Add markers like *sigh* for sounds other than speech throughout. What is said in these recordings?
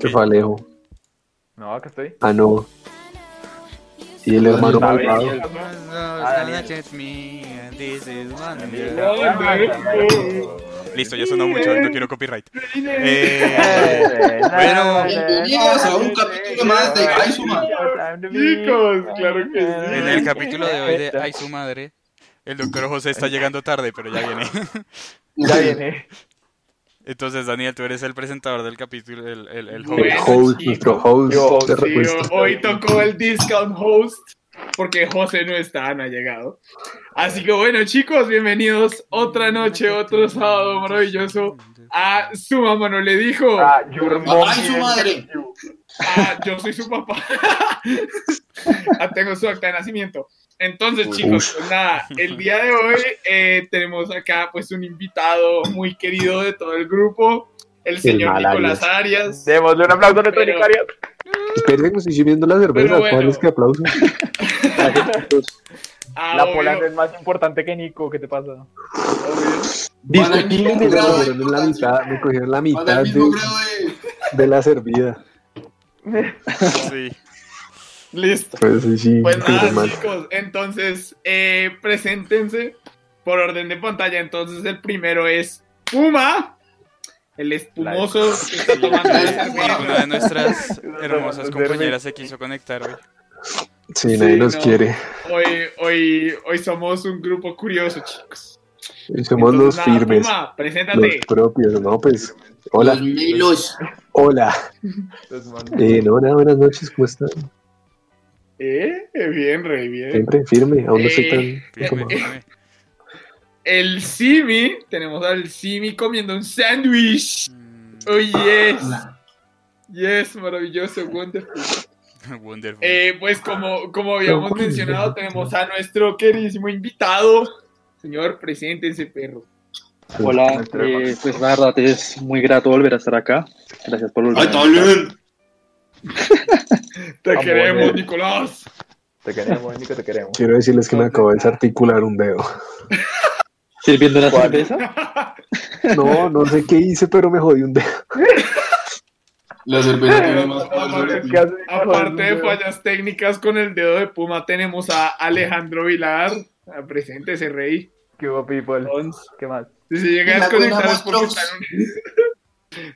Se fue Alejo. No, acá estoy. Ah, no. Y el hermano Está bien, malvado. y el- Listo, ya sonó mucho, no quiero copyright. Eh, Bueno. Bienvenidos a un capítulo más de Aizuma. Chicos, claro que sí. en el capítulo de hoy de Ay su madre, el doctor José está llegando tarde, pero ya viene. Ya viene. *laughs* Entonces, Daniel, tú eres el presentador del capítulo, el, el, el El host. Bueno, host, chicos. nuestro host Yo, hoy tocó el discount host porque José no está, no ha llegado. Así que bueno, chicos, bienvenidos otra noche, otro sábado maravilloso a su mamá no le dijo. Ah, your mom Ay, su madre. Ah, yo soy su papá. *laughs* Ah, tengo su acta de nacimiento. Entonces, chicos, pues nada, el día de hoy eh, tenemos acá pues un invitado muy querido de todo el grupo, el señor. Nicolás Arias. Démosle un aplauso a nuestro Pero- Nicario. Esperen, me estoy sirviendo la cerveza. Bueno. ¿Cuál es que aplauso? *laughs* Ah, La polanda es más importante que Nico, ¿qué te pasa? al Me cogieron la de mitad, me cogieron la mitad de. de la servida. *laughs* Sí. Listo. Pues sí, sí, Pues nada, mal. chicos, entonces, eh, preséntense por orden de pantalla. Entonces, el primero es Puma, el espumoso que está tomando. Una de nuestras *laughs* hermosas compañeras se quiso conectar hoy. Sí, nadie Sí, nos no. quiere. Hoy, hoy, hoy somos un grupo curioso, chicos. Y somos Entonces, los nada, firmes, Puma, los preséntate. propios, ¿no? Pues, hola, Los hola. *laughs* Eh, no, nada, buenas noches, ¿cómo están? Eh, bien, re bien. Siempre firme, aún no soy Eh, tan... como- Firme, firme. El Simi, tenemos al Simi comiendo un sándwich. Mm, Oh, yes. Yes, maravilloso, wonderful. *laughs* Wonderful. Eh, pues como, como habíamos mencionado, tenemos a nuestro queridísimo invitado. Señor, preséntense, perro. Hola, eh, pues la verdad es muy grato volver a estar acá. Gracias por volver. Ay, está bien. *laughs* Te queremos, eh. Nicolás. Te queremos, Nico, te queremos. Quiero decirles que me acabo de desarticular un dedo. *laughs* ¿Sirviendo una cerveza? *laughs* No, no sé qué hice, pero me jodí un dedo. La cerveza tiene más Aparte de fallas técnicas con el dedo de Puma, tenemos a Alejandro Vilar. Ah, Preséntese, rey. ¿Qué hubo, people? ¿Qué más? Si se llega a desconectar es porque.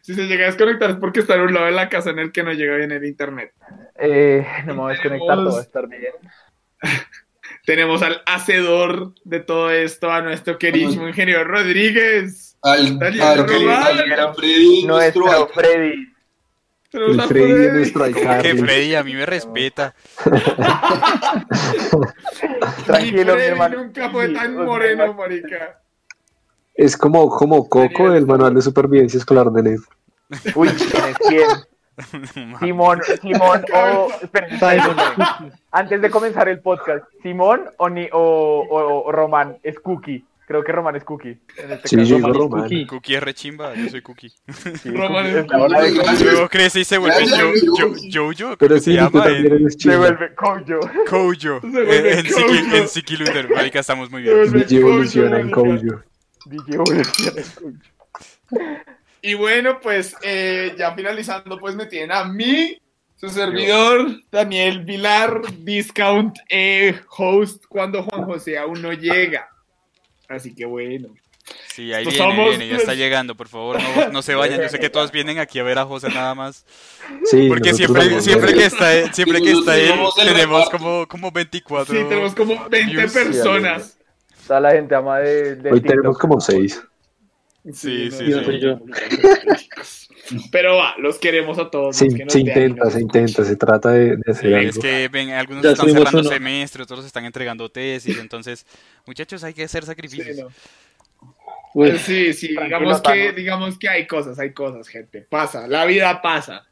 Si se llega a desconectar es porque está en un lado de la casa en el que no llega bien el internet. Eh, no me voy a desconectar, todo va a estar bien. *laughs* Tenemos al hacedor de todo esto, a nuestro queridísimo ingeniero Rodríguez. Al, al, al Freddy, nuestro. Nuestro Freddy. Tenemos El a Freddy Freddy. nuestro Que iCarly. Freddy a mí me respeta. *laughs* *laughs* Tranquilo, mi Freddy hermano. nunca fue tan moreno, marica. Es como, como Coco del manual de supervivencia escolar de Ned. Uy, ¿quién es quién? *laughs* Simón, Simón o... Esperen, esperen, esperen. Antes de comenzar el podcast, ¿Simón o, ni, o, o- o Román es Cookie? Creo que Román es Cookie. En este Sí, caso. yo digo Román es Román. cookie. Cookie es rechimba, yo soy Cookie. Sí, *laughs* Román es Cookie. Luego crece y se vuelve Jojo, creo Pero que se sí, tú llama en Se vuelve Kojo. Kojo. Se vuelve En, en, Siki, Kojo. en Siki Luther. Marica, estamos muy Se bien. DJ evoluciona en. Kojo. DJ. Y bueno, pues eh, ya finalizando, pues me tienen a mí, su servidor, Daniel Vilar, discount eh, host cuando Juan José aún no llega. Así que bueno. Sí, ahí Pues viene, somos, viene, ya está llegando, por favor, no, no se vayan. Yo sé que todos vienen aquí a ver a José nada más. Sí, Porque siempre, siempre que está él, siempre que está él, tenemos como, como 24. Sí, tenemos como 20 Views. personas. Toda la gente ama de, de Hoy TikTok. tenemos como seis. Sí, sí, Yo sí. soy yo. Pero va, los queremos a todos. Se, que nos intenta, se intenta, se trata de, de hacer Sí, algo. es que ven, algunos Ya están cerrando uno. semestre, otros están entregando tesis, entonces, muchachos, hay que hacer Sí, sacrificios. no. Uy, Sí, sí, digamos que, digamos que hay cosas, hay cosas, gente. Pasa, la vida pasa.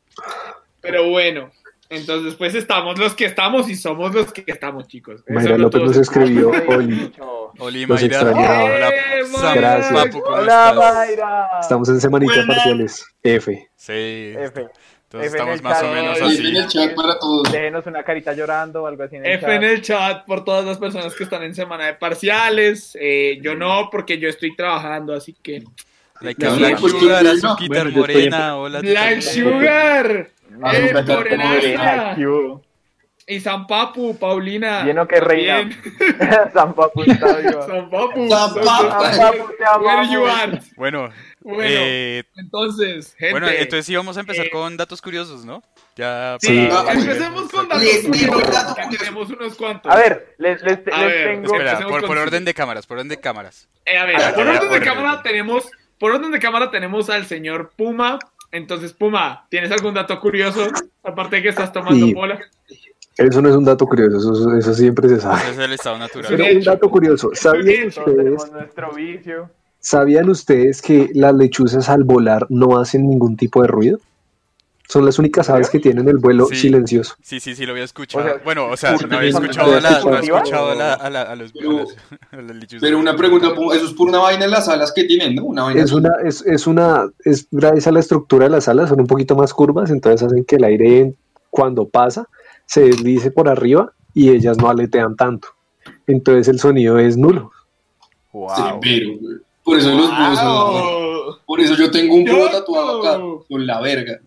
Pero bueno, entonces pues estamos los que estamos y somos los que estamos, chicos. Eso Mayra no López nos escribió, Oli. Oli, Los Mayra. extrañaba. Hola, ¡Eh, Sam, Mayra! Gracias. Papu, ¿cómo Hola? Mayra. estamos en semanita Buena. parciales. F. Sí, F. entonces F en estamos el más o chat. menos Ay, Ahí así. viene el chat para todos. Déjenos una carita llorando o algo así en el F chat. en el chat por todas las personas que están en semana de parciales. Eh, yo no, porque yo estoy trabajando, así que Like No, Black Sugar, no. Yo estoy Morena, hola. Black Sugar. Ah. Q. Y San Papu, Paulina. Lleno que reina. *laughs* San Papu está viva. *laughs* San Papu. San Papu. San Papu, te Where you amamos. are? Bueno, Bueno, eh, entonces, gente. bueno, entonces sí vamos a empezar eh, con datos curiosos, ¿no? Ya. Sí, para- empecemos con datos Les curiosos, datos que curiosos. tenemos unos cuantos. A ver, les, les, A les ver, tengo. Espera, por, por orden de cámaras, por orden de cámaras. Eh, a ver, Ah, por orden de cámara tenemos, por orden de cámara tenemos al señor Puma. Entonces, Puma, ¿tienes algún dato curioso? Aparte de que estás tomando Sí. bola. Eso no es un dato curioso, eso, eso siempre se sabe. Ese es el estado natural. Pero un dato curioso, ¿sabían ustedes. ¿sabían ustedes que las lechuzas al volar no hacen ningún tipo de ruido? Son las únicas aves que tienen el vuelo Sí. silencioso. Sí, sí, sí, lo había escuchado. O sea, bueno, o sea, ¿por no había escuchado a la, no había escuchado a, la, a, la, a los, a Pero- las- a las lechuzas. Pero una pregunta, eso es por una vaina en las alas que tienen, ¿no? Una vaina Es una, es, es una, es gracias a la estructura de las alas, son un poquito más curvas, entonces hacen que el aire cuando pasa se deslice por arriba y ellas no aletean tanto. Entonces el sonido es nulo. Wow. Sí, pero. Por eso los búhos son- Wow. Por eso yo tengo un búho tatuado acá, con la verga.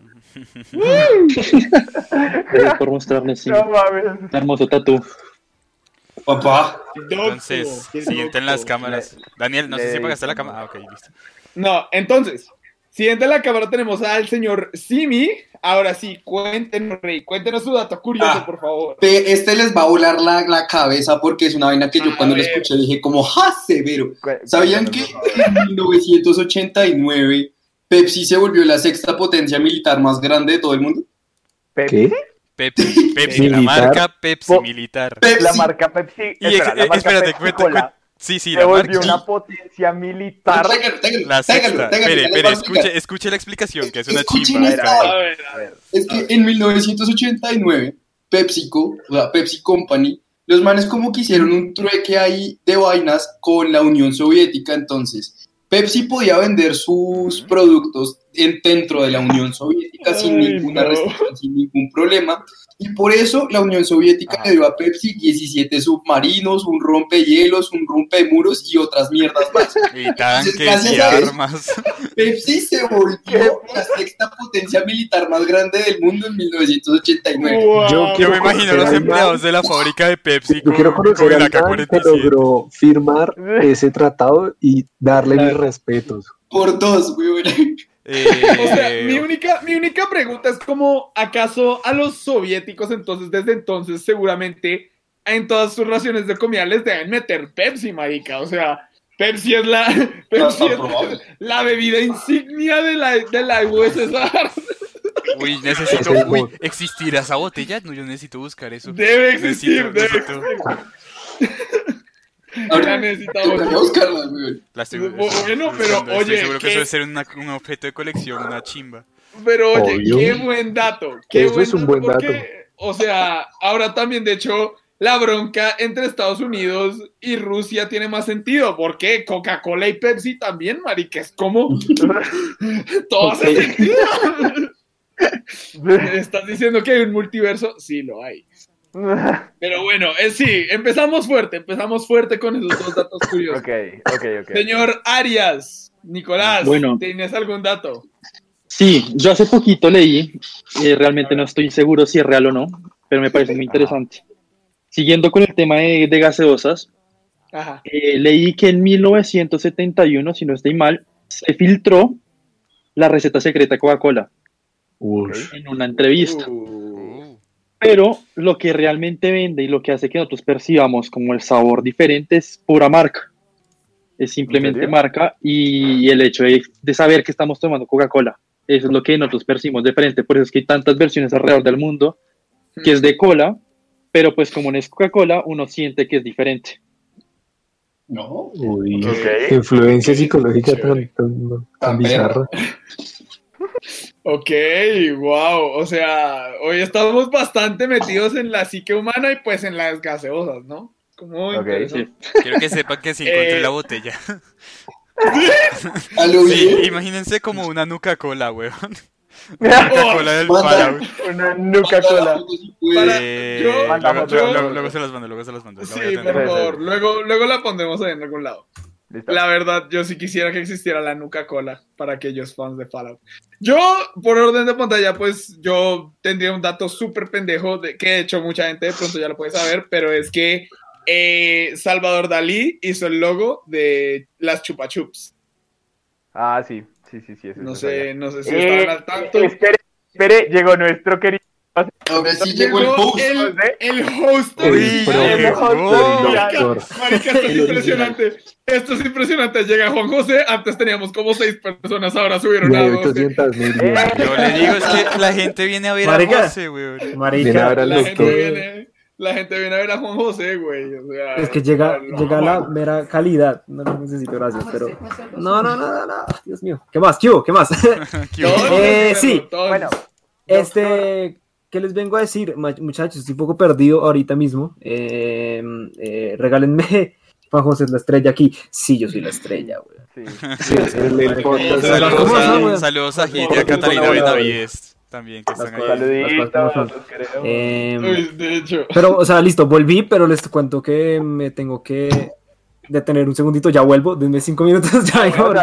Gracias *laughs* por mostrarnos sí, No mames. un hermoso tatu. Papá, Entonces, siguiente en las cámaras. Daniel, no sé si apagaste la cámara. Ah, ok, listo. No, entonces, siguiente en la cámara tenemos al señor Simi. Ahora sí, cuéntenos, Rey, cuéntenos su dato curioso, Ah. por favor. Este les va a volar la, la cabeza porque es una vaina que yo A cuando la ver. escuché dije como, ¡ja, severo! ¿Sabían que en 1989 Pepsi se volvió la sexta potencia militar más grande de todo el mundo? Pepsi. ¿Qué? Pepsi, Pepsi, la marca Pepsi Po- militar. Pepsi. La marca Pepsi. Y espera, la marca espérate, Pepsi cuenta, Cola cuenta. Sí, sí, se la volvió marca. una potencia militar. Téngalo, téngalo, La sexta. téngalo, Espere, escuche, escuche la explicación, que es una chimba. A ver, a ver. Es que en 1989, PepsiCo, o sea, Pepsi Company, los manes como que hicieron un trueque ahí de vainas con la Unión Soviética, entonces Pepsi podía vender sus productos en- dentro de la Unión Soviética sin ninguna no. restricción, sin ningún problema, y por eso la Unión Soviética le dio a Pepsi 17 submarinos, un rompehielos, un rompemuros y otras mierdas más. *laughs* Y tanques y eso. armas. Pepsi se volvió la sexta potencia militar más grande del mundo en 1989. Wow. Yo Yo quiero me imagino los empleados de la fábrica de Pepsi Yo con, quiero conocer con man que AK-47. logró firmar ese tratado y darle mis respetos. Por dos, güey. Eh, O sea, mi única, mi única pregunta es como, ¿acaso a los soviéticos entonces, desde entonces, seguramente en todas sus raciones de comida les deben meter Pepsi, marica? O sea, Pepsi es la, *laughs* Pepsi es la bebida insignia de la, de la USSR. *laughs* Uy, necesito. Uy. ¿existirá esa botella? No, yo necesito buscar eso. Debe existir, Necesito- debe necesito- existir. Ahora Ya necesitamos. tocaría buscarla, güey. La estoy, Bueno, estoy pero, oye, Estoy seguro que ¿qué? eso debe ser una- un objeto de colección, una chimba. Pero oye, Obvio. qué buen dato. Qué Eso buen es un dato buen porque, dato. O sea, ahora también, de hecho, la bronca entre Estados Unidos y Rusia tiene más sentido. porque Coca-Cola y Pepsi también, marica, es como *laughs* todo hace sentido. *laughs* ¿Me ¿Estás diciendo que hay un multiverso? Sí, lo hay. *laughs* Pero bueno, eh, sí, empezamos fuerte, empezamos fuerte con esos dos datos curiosos. ok, ok, ok. Señor Arias, Nicolás, Bueno. ¿tienes algún dato? Sí, yo hace poquito leí, eh, realmente no estoy seguro si es real o no, pero me parece muy *laughs* interesante. Siguiendo con el tema de, de gaseosas, Ajá. eh, leí que en 1971, si no estoy mal, se filtró la receta secreta de Coca-Cola en una entrevista. Uh, Pero lo que realmente vende y lo que hace que nosotros percibamos como el sabor diferente es pura marca. Es simplemente marca y el hecho de, de saber que estamos tomando Coca-Cola. Eso es lo que nosotros percibimos diferente. Por eso es que hay tantas versiones alrededor del mundo que es de cola, pero pues como no es Coca-Cola, uno siente que es diferente. No, Uy, Ok. qué influencia psicológica Chévere. tan, tan, Tan tan bizarra. Ok, wow. O sea, hoy estamos bastante metidos en la psique humana y pues en las gaseosas, ¿no? Como Ok, interesante. quiero que sepan que sí encontré Eh, la botella. Sí, imagínense como una nuca cola, weón. Oh, Nuca cola del manda- Fallout. Una nuca cola. Para- Eh, yo- luego, se las mando, luego se las mando. la Sí, por favor. Luego, luego la pondremos ahí en algún lado. Listo. La verdad, yo sí quisiera que existiera la Nuca Cola para aquellos fans de Fallout. Yo, por orden de pantalla, pues yo tendría un dato súper pendejo de, que de hecho mucha gente de pronto ya lo puede saber, pero es que eh, Salvador Dalí hizo el logo de las Chupa Chups. Ah, sí, sí, sí, sí. eso No sé, no sé si Eh, estaban al tanto. espere, espere, llegó nuestro querido. Ahora sí llegó el host. el, el host. El Marica, esto es impresionante. Esto es impresionante. Llega Juan José. Antes teníamos como seis personas, ahora subieron a hay 12. 800 mil. Yo le digo, es que la gente viene a ver Marica. a José, a Marica, ver al La gente, viene, la gente viene a ver a Juan José, güey. O sea, es que llega, no, llega la mera calidad. No lo necesito, gracias, pero. No, no, no, no, no. Dios mío. ¿Qué más? ¿Qué hubo? ¿Qué más? *laughs* *laughs* Eh, sí. Bueno, Este, ¿qué les vengo a decir? Muchachos, estoy un poco perdido ahorita mismo. Eh, eh, regálenme. *laughs* Juan José es la estrella aquí. Sí, yo soy la estrella, güey. sí. Sí, el, el podcast. Las Saludos a, weón. saludos a Gil y a Catalina Benavides también, que están ahí. Eh, Uy, de hecho. pero, o sea, listo, volví, pero les cuento que me tengo que detener un segundito. Ya vuelvo, denme cinco minutos. *laughs* Ya vengo, Bueno,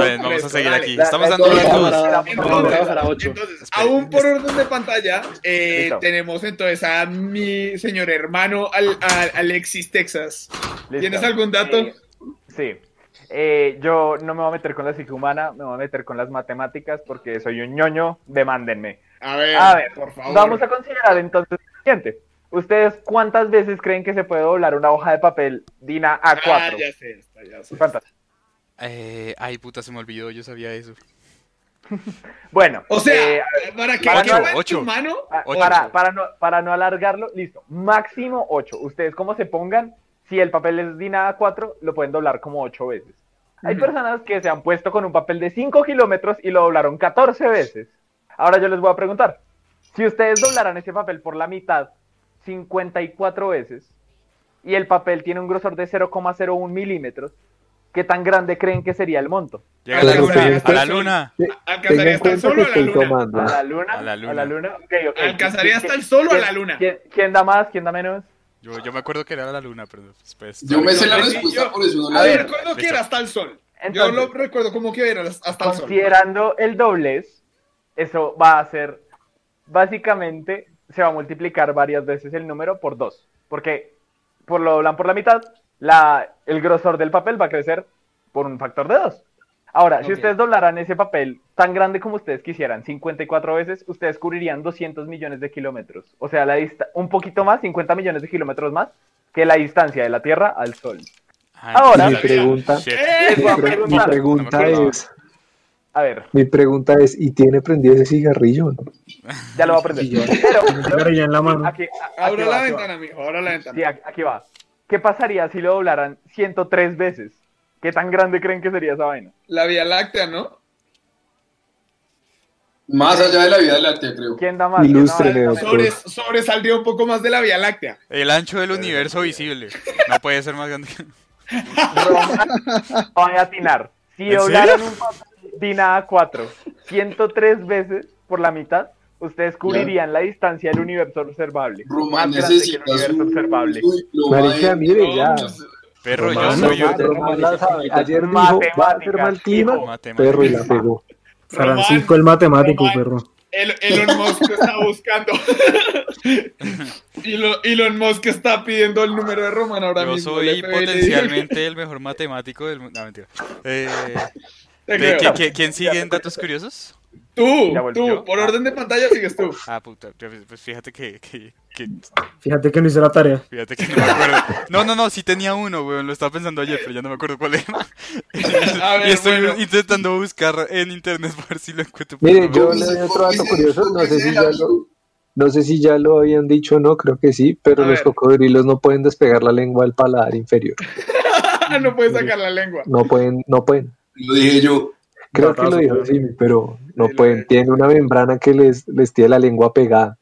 bien, vamos a seguir dale. aquí. Estamos dando la- las dos. la- la- Vamos a trabajar a 8. Entonces, aún por orden de pantalla, eh, tenemos entonces a mi señor hermano Al- a- Alexis Texas. Listo. ¿Tienes algún dato? Eh, sí. Eh, yo no me voy a meter con la psique humana, me voy a meter con las matemáticas porque soy un ñoño, demándenme. A ver, A ver, por favor. Vamos a considerar entonces lo siguiente. ¿Ustedes cuántas veces creen que se puede doblar una hoja de papel DINA Ah, A4? ya sé, está, ya sé. ¿Cuántas? Eh, ay, puta, se me olvidó, yo sabía eso. *laughs* Bueno, O sea, eh, para que para no- ocho. tu mano, Ah, Ocho. Para, para, no, para no alargarlo, listo. Máximo 8. Ustedes como se pongan, si el papel es DINA A4, lo pueden doblar como 8 veces. Hay personas que se han puesto con un papel de 5 kilómetros y lo doblaron 14 veces. Ahora yo les voy a preguntar, si ustedes doblaran ese papel por la mitad 54 veces y el papel tiene un grosor de 0,01 milímetros, ¿qué tan grande creen que sería el monto? Llega a la luna, sí, a la sí. luna. Tenga ¿alcanzaría hasta el cuenta sol que o a la luna? ¿A la luna? A la luna. ¿A la luna? Ok, ok. ¿Alcanzaría hasta ¿Quién- el sol o a la luna? ¿quién, quién da más? ¿Quién da menos? Yo, yo me acuerdo que era la luna, pero después. Yo me sé la respuesta, yo- por eso no A ver, recuerdo que era hasta el sol. Yo lo recuerdo como que era hasta el sol. considerando el doblez, eso va a ser, básicamente, se va a multiplicar varias veces el número por dos, porque por lo doblan por la mitad, la, el grosor del papel va a crecer por un factor de dos. Ahora, si ustedes doblaran ese papel tan grande como ustedes quisieran, 54 veces, ustedes cubrirían 200 millones de kilómetros. O sea, la dista- un poquito más, 50 millones de kilómetros más que la distancia de la Tierra al Sol. Ah, Ahora- Mi pregunta. ¡Eh! Mi, pregunta es, A ver, mi pregunta es, ¿y tiene prendido ese cigarrillo? ya lo voy a aprender. Y yo- *laughs* Pero, cigarrillo en la mano. aquí, va, la aquí va. ventana, mijo, abra la Sí, ventana. aquí aquí va. ¿Qué pasaría si lo doblaran 103 veces? ¿Qué tan grande creen que sería esa vaina? La Vía Láctea, ¿no? Más allá de la vida láctea, creo. ¿Quién da más? ¿Quién da Ilústreme, más? doctor. Sobres, sobresaldría un poco más de la Vía Láctea. El ancho del universo visible. No puede ser más grande. que- *laughs* Voy a atinar. Si ¿En doblaran un papel DINA A4 103 veces por la mitad, ustedes cubrirían la distancia del universo observable. Román más grande que el universo observable. Marica, mire, ya. Perro, yo soy. Ayer dijo, va a ser Matemáticas, mal clima, hijo. matemático. perro y la pegó. Francisco el matemático, Román. perro. El, Elon Musk está buscando. *laughs* Elon, Elon Musk está pidiendo el número de Roman ahora Yo mismo. soy le dijo- potencialmente el mejor matemático del mundo. No, mentira. Eh, *laughs* Te ¿de- creo. ¿quién, sigue en datos curiosos? Tú, tú, por orden de pantalla sigues tú. *laughs* Ah, puta. Pues fíjate que, que, que- Fíjate que no hice la tarea. Fíjate que no me acuerdo. No, no, no, sí tenía uno, weón. Lo estaba pensando ayer, pero ya no me acuerdo cuál era. *laughs* A *laughs* ver, y estoy bueno. intentando buscar en internet para ver si lo encuentro. Mire, yo le doy otro dato curioso, no sé si ya lo, no sé si ya lo habían dicho o no, creo que sí, pero A los ver. cocodrilos no pueden despegar la lengua del paladar inferior. no puedes sacar la lengua. No pueden, no pueden. Lo dije yo. Creo que lo dijo Jimmy, pero no pueden. Tienen una membrana que les, les tiene la lengua pegada.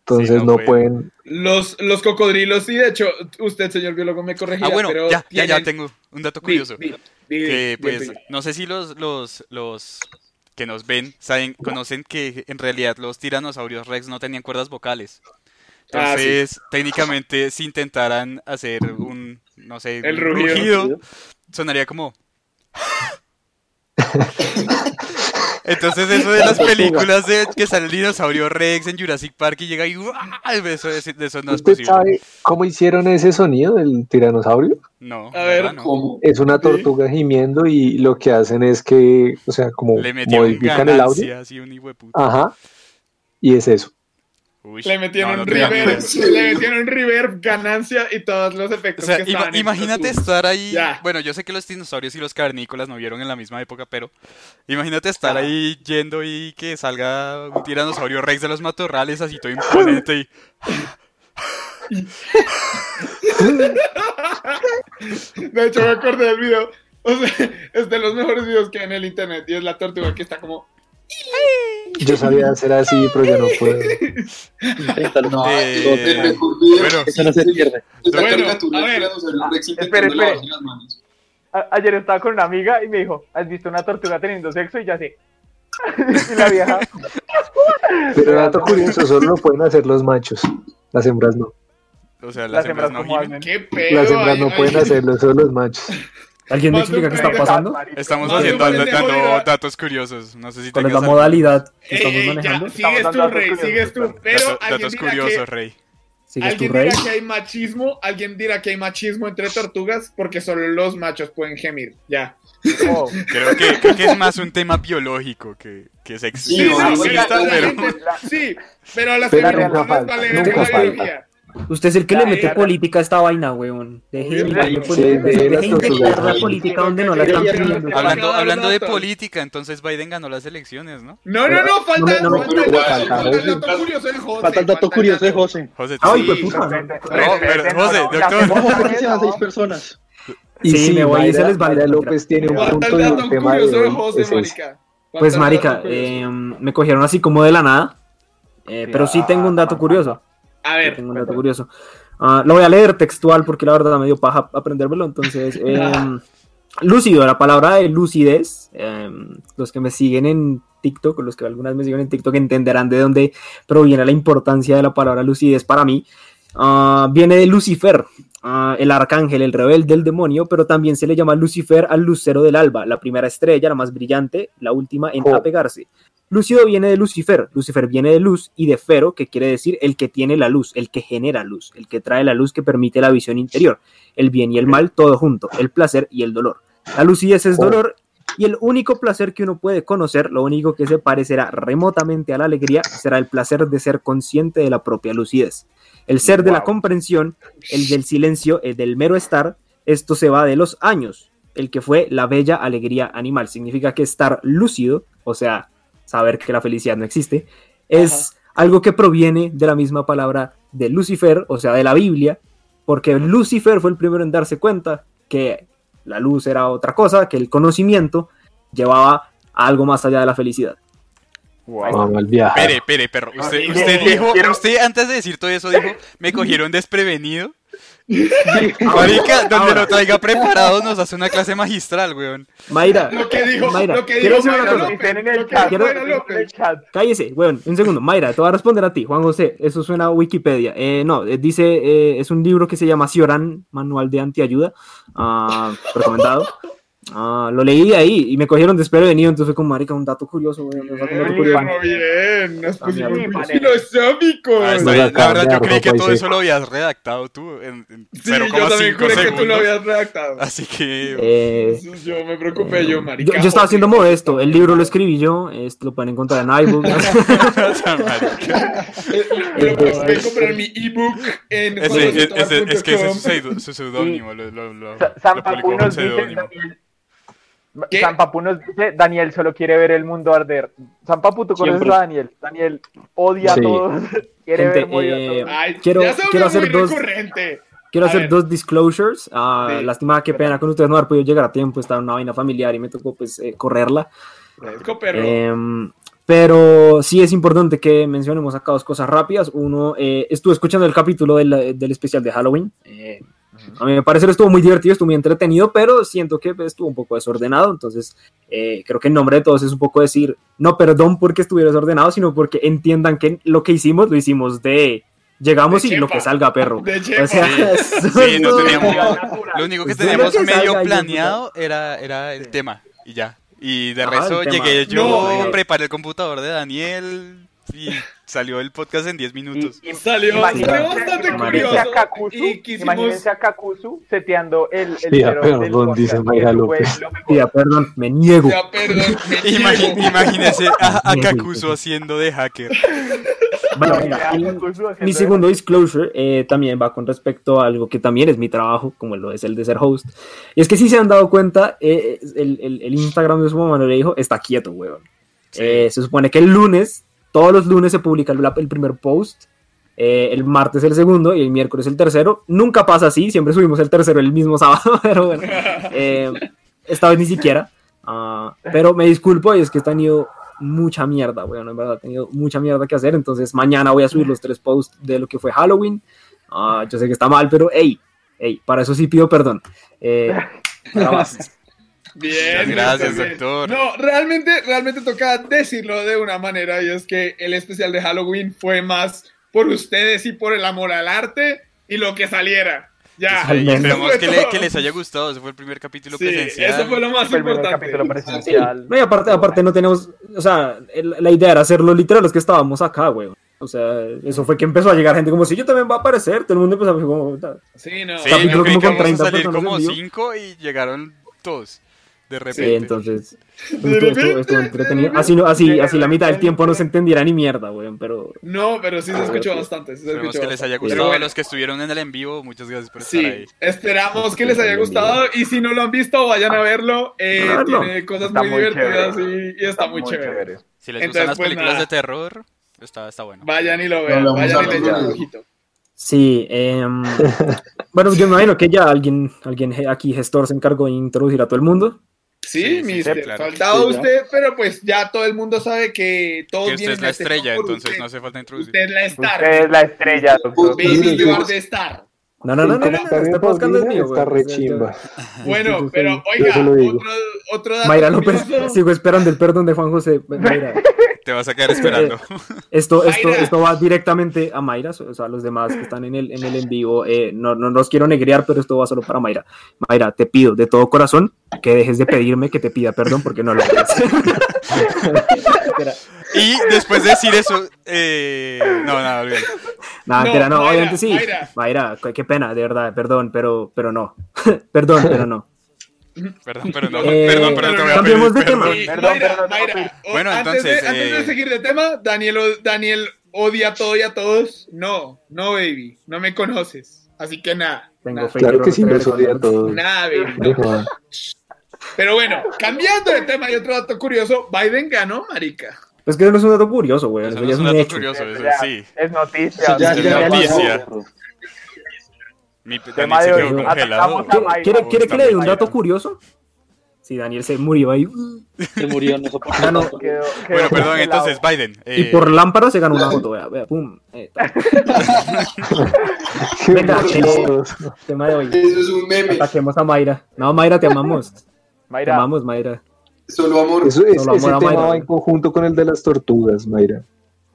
Entonces Sí, no, no pueden. Los, los cocodrilos, sí, de hecho, usted, señor biólogo, me corregía. Ah, bueno, pero ya, ya, ya tengo un dato curioso. que pues no sé si los los los que nos ven saben conocen que en realidad los tiranosaurios rex no tenían cuerdas vocales Ah, entonces técnicamente si intentaran hacer un no sé El un rugido. sonaría como. Entonces eso de las películas de que sale el dinosaurio Rex en Jurassic Park y llega y eso, eso- eso no es ¿Usted posible. sabe cómo hicieron ese sonido del tiranosaurio? No, A ver, ¿verdad? No. ¿Cómo? Es una tortuga gimiendo y lo que hacen es que, o sea, como Le modifican el audio. así un hijo de puta. Ajá. Y es eso. Uy, Le metieron no, no te reverb, *laughs* le metieron reverb, ganancia y todos los O efectos sea, que ima- estaban imagínate estar ahí. Ya. Bueno, yo sé que los dinosaurios y los cavernícolas no vieron en la misma época, pero imagínate estar ahí yendo y que salga un tiranosaurio rex de los matorrales así todo imponente y *laughs* De hecho, me acordé del video. O sea, es de los mejores videos que hay en el internet. Y es la tortuga que está como. Yo sabía hacer así, pero ya no puedo. Inténtalo. No, Eh, el mejor video bueno. Eso no se pierde. Bueno, a ver. Espere, espere. ayer estaba con una amiga y me dijo, ¿has visto una tortuga teniendo sexo? Y ya sé. *laughs* y la vieja, Pero dato curioso, solo lo pueden hacer los machos. Las hembras no. o sea, las las hembras hembras no gimen. ¡Qué pedo! Las hembras Ay, no ay, pueden hacerlo, solo los machos. ¿Alguien me explica qué está pasando? Estamos haciendo dando datos curiosos. No sé si ¿Cuál es la modalidad que Ey, estamos ey, ya, manejando? sigues Estamos tú, Rey, sigues tú. Pero datos dirá curiosos, que, Rey. ¿Sigues tu alguien rey? dirá que hay machismo, alguien dirá que hay machismo entre tortugas porque solo los machos pueden gemir. Ya. Oh, *laughs* Creo que, creo que es más un tema biológico que, que sexo. Sí, Sí, no, pero- sí, pero a las feministas nunca les falta, vale la biología. Usted es el que le mete política a esta vaina, weón. Deje, de inyectar la política donde no la están pidiendo. Hablando, hablando de política, entonces Biden ganó las elecciones, ¿no? No, no, no, falta, No no falta, el dato- falta- falta el dato falta- curioso de José. Falta el dato curioso de. José. José, Ay, pues, puta. pero, José, doctor. la ¿Cómo hacemos aparecen a no. seis personas? Y sí, me voy y se les va López tiene un Falta el punto dato el tema de curioso de hoy José, marica. Pues marica, eh, me cogieron así como de la nada. eh, pero sí tengo un dato curioso. A ver, tengo un dato curioso. Ah, lo voy a leer textual porque la verdad me dio paja aprendérmelo. Entonces, *laughs* eh, lúcido, la palabra de lucidez. eh, los que me siguen en TikTok, los que algunas me siguen en TikTok entenderán de dónde proviene la importancia de la palabra lucidez para mí. Ah, viene de Lucifer, ah, el arcángel, el rebelde, el demonio, pero también se le llama Lucifer al lucero del alba, la primera estrella, la más brillante, la última en Oh. apegarse. Lúcido viene de Lucifer, Lucifer viene de luz y de Fero, que quiere decir el que tiene la luz, el que genera luz, el que trae la luz que permite la visión interior, el bien y el mal todo junto, el placer y el dolor. La lucidez es Oh. dolor y el único placer que uno puede conocer, lo único que se parecerá remotamente a la alegría, será el placer de ser consciente de la propia lucidez. El ser de la comprensión, el del silencio, el del mero estar, esto se va de los años. El que fue la bella alegría animal. Significa que estar lúcido, o sea, saber que la felicidad no existe, es algo que proviene de la misma palabra de Lucifer, o sea, de la Biblia, porque Lucifer fue el primero en darse cuenta que la luz era otra cosa, que el conocimiento llevaba a algo más allá de la felicidad. Viaje. Pere, pere, perro. Usted, Ah, usted dijo, usted antes de decir todo eso dijo, me cogieron desprevenido. *laughs* Marica, donde ahora, lo traiga preparado nos hace una clase magistral, weón. Mayra, Lo que dijo, Mayra, lo que quiero dijo una Mayra cosa. López, en el lo que chat, dijo Quiero- Mayra en el López. chat. cállese. Bueno, un segundo. Mayra, te voy a responder a ti, Juan José. Eso suena a Wikipedia. Eh, no, eh, dice, eh, es un libro que se llama Ciorán, Manual de Antiayuda. ah, recomendado. *laughs* Ah, lo leí ahí y me cogieron desprevenido, entonces fue como, marica, un dato curioso, güey, Bien, curioso. bien, nos pusimos bien. muy filosóficos. Ah, está Nos bien. La verdad, yo creí que todo eso lo habías redactado tú, en, en Sí, yo también juré que tú lo habías redactado. Así que... Eh, Yo me preocupé, yo, yo, marica. yo estaba siendo modesto, el libro lo escribí yo, este, lo pueden encontrar en iBook. *laughs* Marica. Lo pueden comprar mi ebook en Ese- es, ese- es que ese es su seudónimo, lo, lo, lo, lo publicó seudónimo. ¿Qué? San Papu nos dice, Daniel solo quiere ver el mundo arder. San Papu, ¿tú conoces Siempre. a Daniel? Daniel odia Sí. a todos. *laughs* quiere Gente, ver morir a eh, todos. Ay, Quiero- quiero hacer dos- recurrente. Quiero A hacer ver. dos disclosures. Ah, Sí. Lástima, qué pena con ustedes no haber podido llegar a tiempo. Estaba en una vaina familiar y me tocó pues eh, correrla. Fresco, perro. Em, pero sí es importante que mencionemos acá dos cosas rápidas. Uno, eh, estuve escuchando el capítulo del, del especial de Halloween. A mí me parece que estuvo muy divertido, estuvo muy entretenido, pero siento que estuvo un poco desordenado. Entonces, eh, creo que en nombre de todos es un poco decir, no perdón porque estuviera desordenado, sino porque entiendan que lo que hicimos lo hicimos de Llegamos De y lo chepa. que salga, perro. *laughs* De chepa. O sea, Sí, *laughs* Sí, no teníamos. *laughs* Lo único que teníamos lo que medio planeado era, era el tema y ya. Y de Ajá, resto llegué yo, No. preparé el computador de Daniel y salió el podcast en 10 minutos. Y- y- Salió, Imagínense- salió bastante imagínense curioso. a Kakuzu, Y quisimos. imagínense a Kakuzu seteando el, el Sí, cero perdón, dice Mayra López. Tía, perdón, me niego. Ya, perdón. me niego. imagínese a, a Sí, Kakuzu sí. haciendo de hacker. Bueno, Imagínense *laughs* mira, mi- segundo disclosure eh, también va con respecto a algo que también es mi trabajo, como lo es el de ser host. Y es que si se han dado cuenta, eh, el, el- el Instagram de su mamá no le dijo, está quieto, weón. Eh, se supone que el lunes, todos los lunes se publica el, el primer post, eh, el martes el segundo y el miércoles el tercero. Nunca pasa así, siempre subimos el tercero el mismo *laughs* sábado, pero bueno. eh, esta vez ni siquiera. Ah, pero me disculpo y es que he tenido mucha mierda, weón, en verdad, he tenido mucha mierda que hacer, entonces mañana voy a subir los tres posts de lo que fue Halloween. Ah, yo sé que está mal, pero hey, hey, para eso sí pido perdón. Eh, más. Bien, Muchas gracias, bien, doctor. No, realmente, realmente toca decirlo de una manera y es que el especial de Halloween fue más por ustedes y por el amor al arte y lo que saliera. Ya. Eso que, fue le- que les haya gustado. Ese fue el primer capítulo Sí, presencial. eso fue lo más Fue el primer importante. capítulo presencial. No, y aparte, aparte no tenemos, o sea, el- la idea era hacerlo literal, es que estábamos acá, weón. O sea, eso fue que empezó a llegar gente como si yo también va a aparecer, todo el mundo empezó a como, Sí, no. Sí, Capítulo como que con íbamos a 30 salir personas como en vivo. 5 y llegaron todos. De Sí, repente. entonces estuvo, estuvo- estuvo entretenido. Así, no, así, así la mitad del tiempo no se entendiera ni mierda, weón, pero No, pero sí se escuchó bastante. Sí se Esperemos escuchó que les haya gustado a bueno, los que estuvieron en el en vivo. Muchas gracias por estar Sí, ahí. esperamos que les haya gustado y si no lo han visto, vayan a verlo. Eh, A verlo. Tiene cosas Está muy muy divertidas chévere. y, y está muy chévere. Si les Entonces, gustan las pues, películas nada. de terror, está, está bueno. Vayan y lo vean, No, vayan y le echen un ojito. sí. em, *laughs* bueno, yo me imagino que ya alguien, alguien aquí gestor se encargó de introducir a todo el mundo. Sí, Sí, sí, mister, claro. faltaba usted, pero pues ya todo el mundo sabe que todos Que usted es la este estrella, entonces usted. no hace falta introducir. Usted es la star. Usted es la estrella, doctor. Baby, you are the star. No, no, no, El no, no, no, comentario este de podcast no es Paulina mío, está re chimba. *laughs* Bueno, pero oiga, otro, otro dato Mayra López, curioso. *laughs* sigo esperando el perdón de Juan José. *laughs* Mayra, Te vas a quedar esperando. esto, esto, Mayra. esto va directamente a Mayra, o sea, a los demás que están en el en, el en vivo. eh, no, no los quiero negrear, pero esto va solo para Mayra. Mayra, te pido de todo corazón que dejes de pedirme que te pida perdón porque no lo haces. Y después de decir eso, eh, no, nada, olvídalo. Nada, No, no, Mayra, obviamente sí. Mayra. Mayra, qué- pena, de verdad, perdón, pero, pero no. *laughs* perdón, pero no. Perdón, pero no, Eh, perdón, pero no te voy a cambiemos de tema. Bueno, antes, entonces, de, antes de eh, seguir de tema, Daniel, Daniel odia a todo y a todos. No, no, baby, no me conoces. Así que nada. Tengo nada. Claro que sí, los odia a todos. nada, baby. No. Pero bueno, cambiando de tema y otro dato curioso, Biden ganó, marica. Es que no es un dato curioso, güey. Eso Eso no ya es un dato hecho. curioso, eso Ya, sí. Es noticia. Ya, es ya, noticia. Mi Tema Daniel se quedó congelado. ¿Quiere, que le dé un dato curioso? Sí, Daniel se murió ahí. Se murió, no soportó. Ganó. tanto. Quedó- Bueno, perdón, congelado. entonces Biden. Y eh, por lámpara se ganó una foto, vea, vea, pum. eh, *laughs* Venga, tema de hoy. Eso es un meme. Ataquemos a Mayra. No, Mayra, te amamos. Te Mayra, amamos, Mayra. Solo amor. Eso, es- Solo ese amor a tema Mayra. va en conjunto con el de las tortugas, Mayra.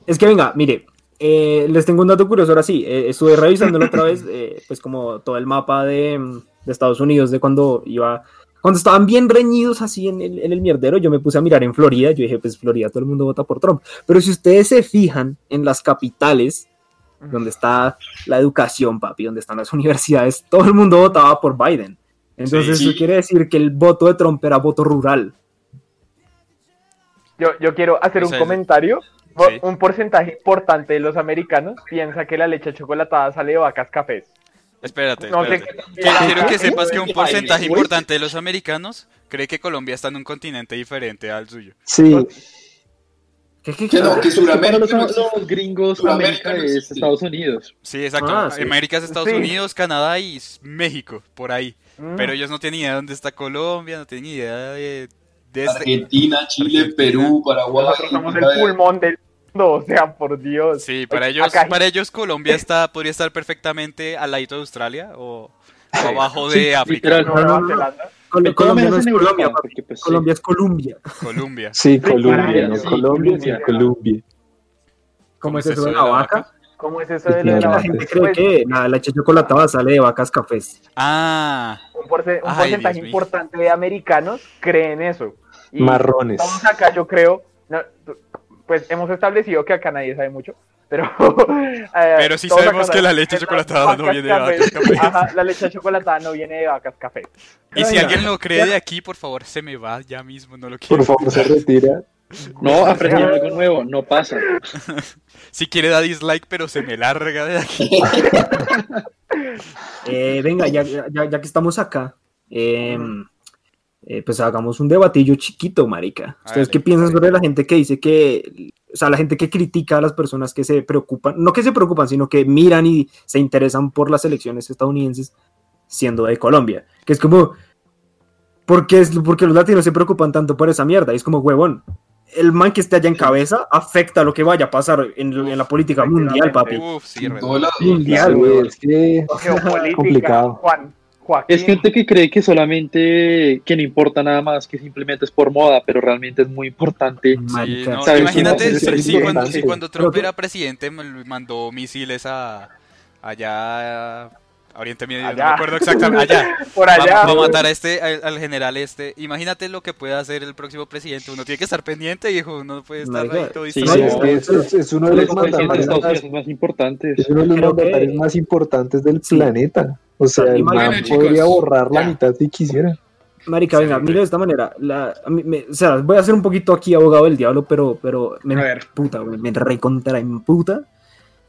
Es que venga, mire, eh, les tengo un dato curioso ahora sí. eh, estuve revisándolo otra vez, *laughs* eh, pues como todo el mapa de, mm, de Estados Unidos de cuando iba, cuando estaban bien reñidos así en el, en el mierdero, yo me puse a mirar en Florida, yo dije, pues Florida todo el mundo vota por Trump. Pero si ustedes se fijan en las capitales, donde está la educación, papi, donde están las *laughs* universidades, todo el mundo votaba por Biden. Entonces Sí. eso quiere decir que el voto de Trump era voto rural. yo, yo quiero hacer O un comentario. Sí. Un porcentaje importante de los americanos piensa que la leche chocolatada sale de vacas cafés. Espérate, No sé espérate. qué- Quiero, quiero que ¿Qué? sepas que un ¿Qué? porcentaje ¿Qué? importante de los americanos cree que Colombia está en un continente diferente al suyo. Sí, ¿Qué, qué, Que no, que Sudamérica los, los gringos, Sudamérica América no es. Estados Unidos. Sí, exacto. Ah, sí. América es Estados Sí. Unidos, Canadá y México, por ahí. Mm. Pero ellos no tienen idea de dónde está Colombia, no tienen idea de, de este. Argentina, Chile, Argentina. Perú, Paraguay. Nosotros somos el pulmón del mundo, o sea, por Dios. Sí, para ellos, acá- para ellos Colombia *laughs* está, podría estar perfectamente al ladito de Australia o, o abajo de Sí, África, No, no. Col- Colombia no es Europa, Colombia, porque, pues, sí. Colombia es Colombia. Colombia. sí, Colombia, Colombia, no sí, Colombia, sí, Colombia. Colombia. ¿Cómo es es eso de la la vaca? vaca? ¿Cómo es eso de lo de la La gente cree pues, que la leche chocolatada sale de vacas cafés. Ah, un, porce- un Ay, porcentaje Dios mío. importante de americanos creen eso. Y Marrones. Estamos acá, yo creo, no, pues hemos establecido que acá nadie sabe mucho, pero... *laughs* eh, Pero sí sabemos que la leche chocolatada no viene de vacas cafés. Ajá, la leche chocolatada no viene de vacas café. y si alguien lo cree de aquí, por favor, se me va ya mismo, no lo quiero. Por favor, se retira. No, aprendieron algo nuevo, no pasa. *laughs* Si quiere da dislike, pero se me larga de aquí. *laughs* Eh, venga, ya, ya, ya que estamos acá, eh, eh, pues hagamos un debatillo chiquito, marica. ¿Ustedes qué piensan sobre la gente que dice que, o sea, la gente que critica a las personas que se preocupan, no que se preocupan, sino que miran y se interesan por las elecciones estadounidenses siendo de Colombia? Que es como, ¿por qué, es, por qué los latinos se preocupan tanto por esa mierda? Y es como, huevón, el man que esté allá en cabeza afecta lo que vaya a pasar en, en la política mundial, papi. Uf, sí, En re- todo lado. Mundial, huevón. es que *laughs* Geopolítica, complicado. Juan, Joaquín. Es gente que cree que solamente, que no importa nada más, que simplemente es por moda, pero realmente es muy importante. Sí, no, imagínate Sí, si, cuando, sí. si cuando Trump era presidente mandó misiles a allá a Oriente Medio, no Allá. me acuerdo exactamente, allá. *laughs* Por allá. va a matar a este, al, al general este. Imagínate lo que puede hacer el próximo presidente. Uno tiene que estar pendiente, viejo. Uno no puede estar Marica, ahí todo sí, no, es que es, es- es uno de Los mandatarios más importantes. es uno de los que- mandatarios más importantes del Sí. planeta. O sea, el Bueno, man chicos, podría borrar la ya. mitad si quisiera. Marica, venga, Sí, mire de esta manera. La, mí me- o sea, voy a ser un poquito aquí abogado del diablo, pero, pero me A ver. puta, me recontra puta.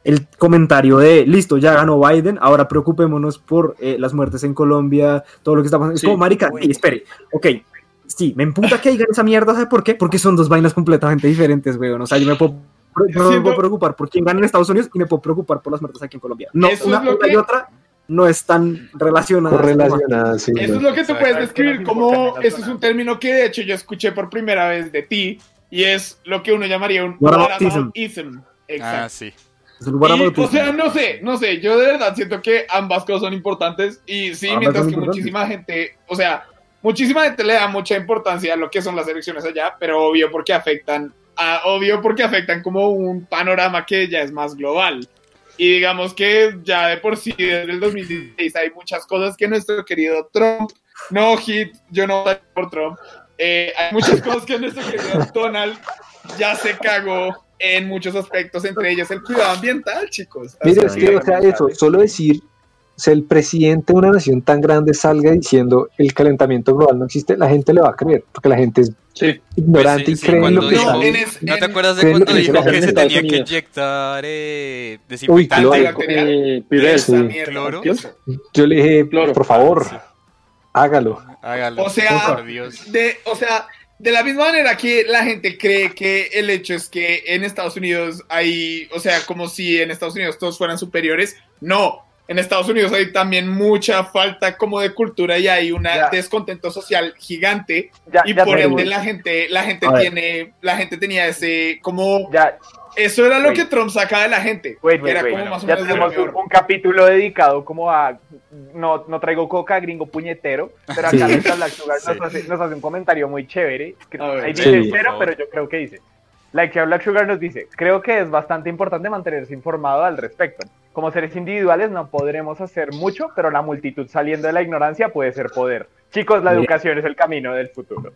El comentario de listo, ya ganó Biden, ahora preocupémonos por eh, las muertes en Colombia, todo lo que está pasando. Sí. Es como, Marica, sí, espere, ok. Sí, me emputa que digan esa mierda, ¿sabe por qué? Porque son dos vainas completamente diferentes, weón. O sea, yo me puedo, me preocupar por quién gana en Estados Unidos y me puedo preocupar por las muertes aquí en Colombia. No, una, una y otra no están relacionadas. Sí. Eso no. es lo que tú puedes describir como, eso es un término que de hecho yo escuché por primera vez de ti, y es lo que uno llamaría un whataboutism. Ah, Exacto. sí. Es el whataboutism. Y, o sea, no sé, no sé, yo de verdad siento que ambas cosas son importantes y sí, mientras que muchísima gente, o sea, muchísima gente le da mucha importancia a lo que son las elecciones allá, pero obvio porque afectan, a, obvio porque afectan como un panorama que ya es más global. Y digamos que ya de por sí desde el 2016 hay muchas cosas que nuestro querido Trump, no hit, yo no voy por Trump, eh, hay muchas cosas que nuestro querido Donald ya se cagó en muchos aspectos, entre ellos el cuidado ambiental, chicos. Mire, es que, o sea, eso, solo decir, o sea, el presidente de una nación tan grande salga diciendo el calentamiento global no existe, la gente le va a creer, porque la gente es Sí, ignorante Pues sí, sí, y cree en lo que dijo- sale. en es- ¿No te acuerdas de ¿Qué es lo cuando dijo que se tenía que inyectar eh, Uy, desinfectante? cloro. eh, Pirel, esa sí. mierda. Cloro. Yo le dije, Claro. por favor, Sí. hágalo. Hágalo. O sea, por Dios. De, o sea, de la misma manera que la gente cree que el hecho es que en Estados Unidos hay, o sea, como si en Estados Unidos todos fueran superiores, no. En Estados Unidos hay también mucha falta como de cultura y hay un Ya. descontento social gigante Ya, y ya por ende la gente, la gente A ver. tiene, la gente tenía ese como ya, eso era lo Wait. que Trump sacaba de la gente. Wait, que era wait, como wait. más o ya menos tenemos un, un capítulo dedicado como a no, no traigo coca, gringo puñetero, pero acá Sí. Black Sugar Sí. nos, hace, nos hace un comentario muy chévere. ahí dice Sí. cero, pero yo creo que dice. Like Black Sugar nos dice, creo que es bastante importante mantenerse informado al respecto. Como seres individuales no podremos hacer mucho, pero la multitud saliendo de la ignorancia puede ser poder. Chicos, la Bien. educación es el camino del futuro.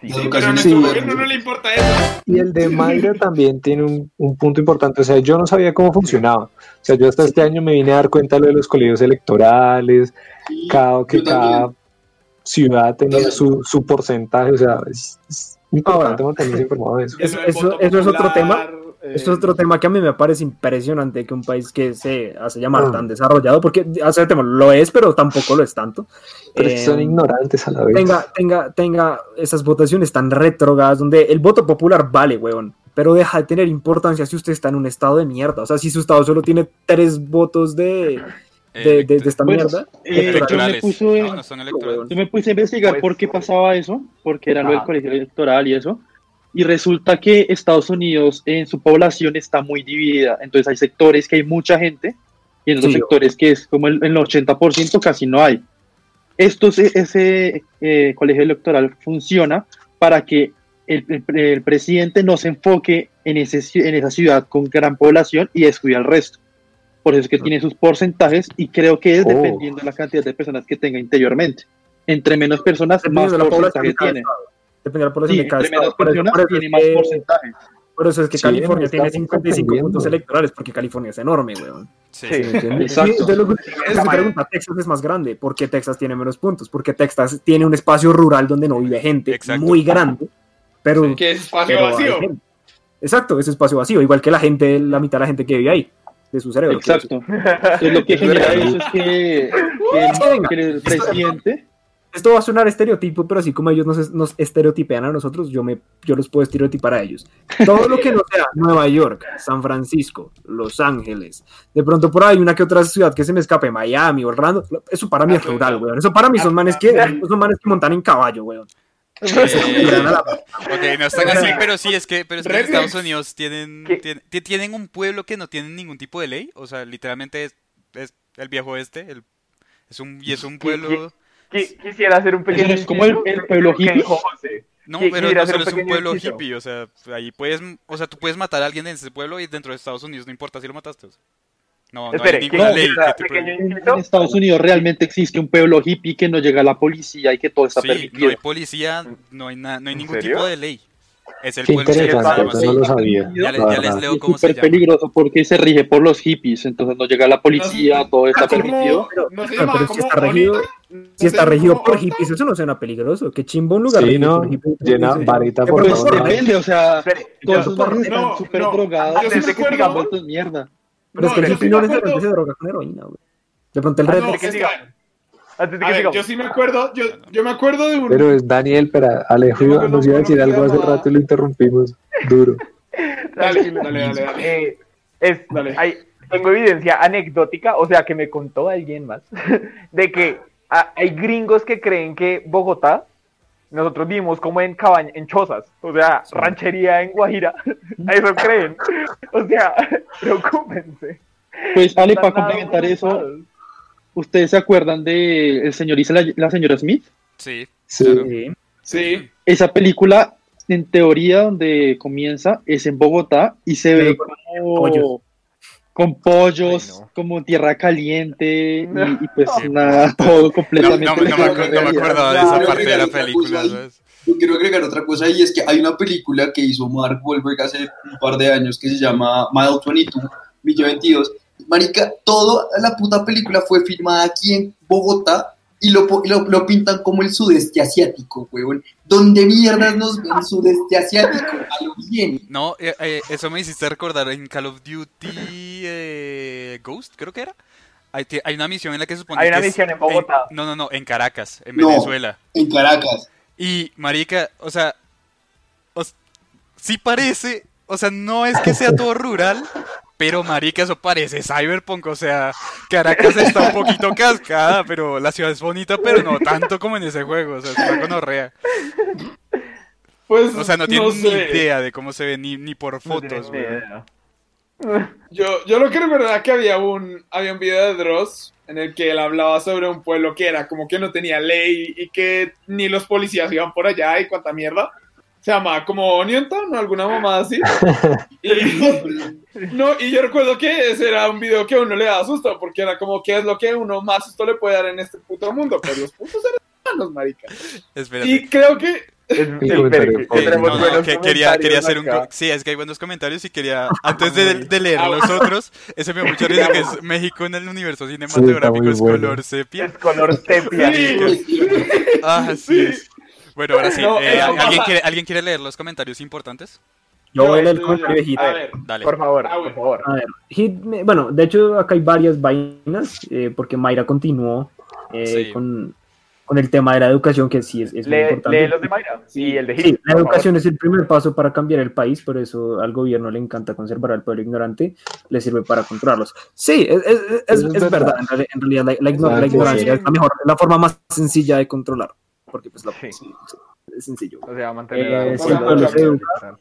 Sí. La Pero a educación es Sí. gobierno no le importa eso. Y el de Mayra también tiene un, un punto importante. O sea, yo no sabía cómo funcionaba. O sea, yo hasta este año me vine a dar cuenta de lo de los colegios electorales, cada, que cada ciudad tenía su, su porcentaje. O sea, es, es importante mantenerse informado de eso. Eso- es otro tema. Eh, Esto es otro tema que a mí me parece impresionante que un país que se hace llamar Ah. tan desarrollado, porque aceptemos, lo es, pero tampoco lo es tanto. Pero Eh, son ignorantes a la vez. tenga, tenga, tenga esas votaciones tan retrógradas donde el voto popular vale, weón, pero deja de tener importancia si usted está en un estado de mierda. O sea, si su estado solo tiene tres votos de, de, de- de esta Pues, mierda. eh, yo me puse, No, no son electorales. yo me puse a investigar Pues- por qué pasaba eso, porque era lo del colegio electoral y eso. Y resulta que Estados Unidos en su población está muy dividida. Entonces hay sectores que hay mucha gente y en otros Sí. sectores que es como el, el 80% casi no hay. Estos, ese eh, colegio electoral funciona para que el, el- el presidente no se enfoque en, ese, en esa ciudad con gran población y descuida el resto. Por eso es que tiene sus porcentajes y creo que es Oh. dependiendo de la cantidad de personas que tenga interiormente. Entre menos personas, más porcentaje tiene. estado. Depende de la población Sí, de cada estado. Por eso- por eso tiene es más porcentaje. Por eso es que Sí, California tiene está 55 puntos electorales, porque California es enorme, weón. Sí. Exacto. Entonces lo que Es pregunta, Texas es más grande. ¿Por qué Texas tiene menos puntos? Porque Texas tiene un espacio rural donde no vive gente Exacto. muy grande, pero, Sí. Que es espacio vacío. Exacto, ese espacio vacío, igual que la gente, la mitad de la gente que vive ahí, de su cerebro. Exacto. Entonces, lo que genera eso es que, que el, que el presidente Esto va a sonar estereotipo, pero así como ellos nos, nos estereotipean a nosotros, yo, me, yo los puedo estereotipar a ellos. Todo lo que no sea Nueva York, San Francisco, Los Ángeles, de pronto por ahí una que otra ciudad que se me escape, Miami, Orlando, eso para mí es rural, weón. Eso para mí son manes que, son manes que montan en caballo, weón. Eh, ok, no están así, pero sí, es que, pero es que en Rednecks. Estados Unidos tienen, tienen un pueblo que no tiene ningún tipo de ley, o sea, literalmente es, es el viejo oeste, el, es un, y es un pueblo, Qui- Quisiera hacer un pequeño. No es como el- el pueblo hippie. no, pero no hacer solo un es un pueblo inciso. hippie, o sea, ahí puedes, o sea, tú puedes matar a alguien en ese pueblo y dentro de Estados Unidos no importa si lo mataste, o sea, no, no Espere, hay ninguna ¿qué- ley que te en Estados Unidos realmente existe un pueblo hippie que no llega a la policía y que todo está Sí, no permitido. hay policía, no hay, no hay ¿En ningún serio? tipo de ley. Es el Qué pueblo se interesante, llama eso así. no lo sabía. Ya, le- la ya les leo cómo es se súper llama. peligroso porque se rige por los hippies, entonces no llega la policía, todo está Así permitido. no se Pero, si está regido, no si se está llama regido por hippies, eso no suena peligroso. Qué chimbo un lugar Sí, ¿no? hippies. Llena varita por Pues depende, o sea, todos esos barrios están No, súper no, drogados, súper acuerdo- vueltos mierda. Pero es que No, el hippie no me necesariamente se droga con heroína, güey. De pronto el Ah, red no, Antes de que A ver, yo sí me acuerdo, yo, yo me acuerdo de un... Pero es Daniel, pero Alejo nos iba a decir algo hace llamaba- rato y lo interrumpimos. Duro. *laughs* Dale, dale, dale, dale. Eh, es, Dale. hay- tengo evidencia anecdótica, o sea, que me contó alguien más, *laughs* de que hay gringos que creen que Bogotá, nosotros vivimos como en cabaña, en chozas, o sea, ranchería en Guajira, *laughs* a eso creen. O sea, preocúpense. Pues Ale, para complementar eso. ¿Ustedes se acuerdan de El señor y la, la señora Smith? Sí, Sí. claro. Sí. Esa película, en teoría, donde comienza, es en Bogotá y se ve como pollos. con pollos, Ay, no. como tierra caliente y, No. y pues nada, todo completamente. no, me- no me, lejano acu- de no me realidad. acordaba de Claro, esa parte de la película, ¿sabes? Yo quiero agregar otra cosa y es que hay una película que hizo Mark Wahlberg hace un par de años que se llama Mile 22, Milla 22. Marica, toda la puta película fue filmada aquí en Bogotá y lo, lo, lo pintan como el sudeste asiático, huevón. ¿Dónde mierdas nos ven sudeste asiático? A lo bien. No, eh, eh, eso me hiciste recordar en Call of Duty eh, Ghost, creo que era. Hay, una misión en la que se supone Hay una que es misión en Bogotá. no, no, no, en Caracas, en No. Venezuela. En Caracas. Y, marica, o sea, sí parece, o sea, no es que sea todo rural, pero, marica, eso parece cyberpunk, o sea, Caracas está un poquito cascada, pero la ciudad es bonita, pero no tanto como en ese juego, o sea, es una gonorrea. pues O sea, no tienen ni sé. idea de cómo se ve ni, ni por No fotos, ni idea. Yo, yo lo que recuerdo que había un, había un video de Dross en el que él hablaba sobre un pueblo que era como que no tenía ley y que ni los policías iban por allá y cuánta mierda. Se llamaba como Newton o alguna mamada así. *laughs* Y, no, y yo recuerdo que ese era un video que a uno le daba susto porque era como qué es lo que uno más susto le puede dar en este puto mundo. Pero los putos eran humanos, marica. Espérate. Y creo que Es- El espere, comentario. que Eh, tenemos no, no, buenos que quería, quería hacer un... Sí, es que hay buenos comentarios y quería... *laughs* Antes de, de leer Ah, los otros, ese me dio mucha risa que es México en el universo cinematográfico es bueno. color sepia. Es color sepia. Sí. Ah, sí. Es. Bueno, ahora sí. No, eh, eso ¿alguien, quiere, ¿Alguien quiere leer los comentarios importantes? Yo voy a leer el comentario de Hit. A ver, Dale. Por favor, Ah, por bueno. favor. A ver, Hit, bueno, de hecho acá hay varias vainas, eh, porque Mayra continuó eh, Sí. con, con el tema de la educación, que sí es, es muy Lee, importante. lee los de Mayra y el de Hit. Sí, la por educación es el primer paso para cambiar el país, por eso al gobierno le encanta conservar al pueblo ignorante, le sirve para controlarlos. Sí, es, es- es- Eso es es verdad. verdad. en reali- en realidad la, la igno- la ignorancia sí. es la mejor, la forma más sencilla de controlar, porque pues la, Sí. sí, es sencillo. O sea, mantener Eh, si el pueblo se educa,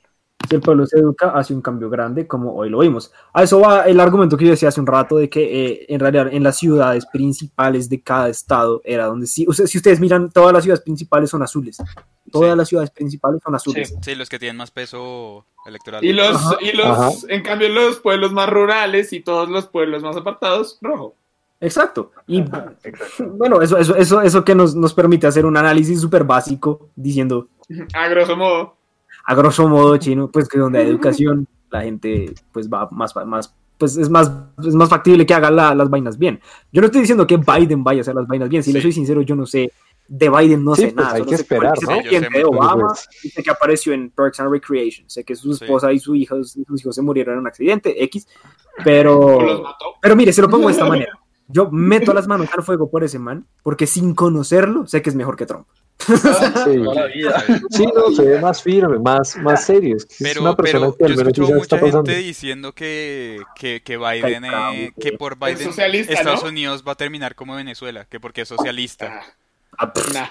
Si el pueblo se educa, hace un cambio grande, como hoy lo vimos. A eso va el argumento que yo decía hace un rato de que eh, en realidad en las ciudades principales de cada estado era donde sí, o sea, si ustedes miran, todas las ciudades principales son azules. todas Sí. las ciudades principales son azules. Sí. Sí, los que tienen más peso electoral. Y los, Ajá. y los, Ajá. en cambio, los pueblos más rurales y todos los pueblos más apartados, rojo. Exacto. Y Exacto. *laughs* bueno, eso, eso, eso, eso que nos, nos permite hacer un análisis súper básico, diciendo, A grosso modo. a grosso modo, chino, pues que donde hay educación, la gente pues va más, más pues es más, es más factible que haga la- las vainas bien. Yo no estoy diciendo que Biden vaya a hacer las vainas bien, si le soy sincero, yo no sé, de Biden no Sí, sé pues nada. hay solo que sé esperar, sé de. Obama, Pues, sé que apareció en Parks and Recreation, sé que su Sí. esposa y su hija, sus hijos se murieron en un accidente, X, pero... Pero mire, se lo pongo de esta *laughs* manera. Yo meto *laughs* las manos al fuego por ese man, porque sin conocerlo, sé que es mejor que Trump. sí. Vida. Sí, no, se ve más firme, más, más serio. Es, que es Pero, una persona pero que al yo menos está mucha pasando. gente diciendo que, que, que Biden, eh, que por Biden Estados ¿no? Unidos va a terminar como Venezuela, que porque es socialista. Ah, Ah, nah.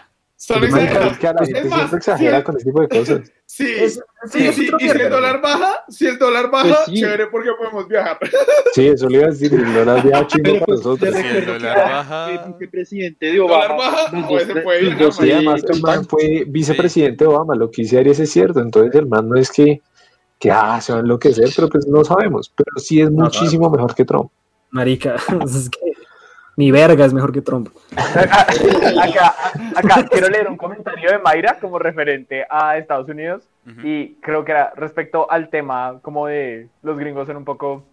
Solo Marica, exagerado. es que a la Es gente más, siempre exagera sí. con ese tipo de cosas. Sí, Es- sí, sí. Y si el dólar baja, si el dólar baja, Pues sí. chévere porque podemos viajar. Sí, eso le iba a decir, el dólar viaja chino Pero para pues, nosotros. te Sí, el dólar baja. el vicepresidente de El dólar Obama, baja, los pues, se puede Sí, además que el man fue vicepresidente de Obama, lo que dice Arias es cierto, entonces el man no es que, que ah, se va a enloquecer, pero pues no sabemos, pero sí es muchísimo mejor que Trump. marica, *laughs* es que ni verga es mejor que Trump. *laughs* acá, acá quiero leer un comentario de Mayra como referente a Estados Unidos Ujú. y creo que era respecto al tema como de los gringos son un poco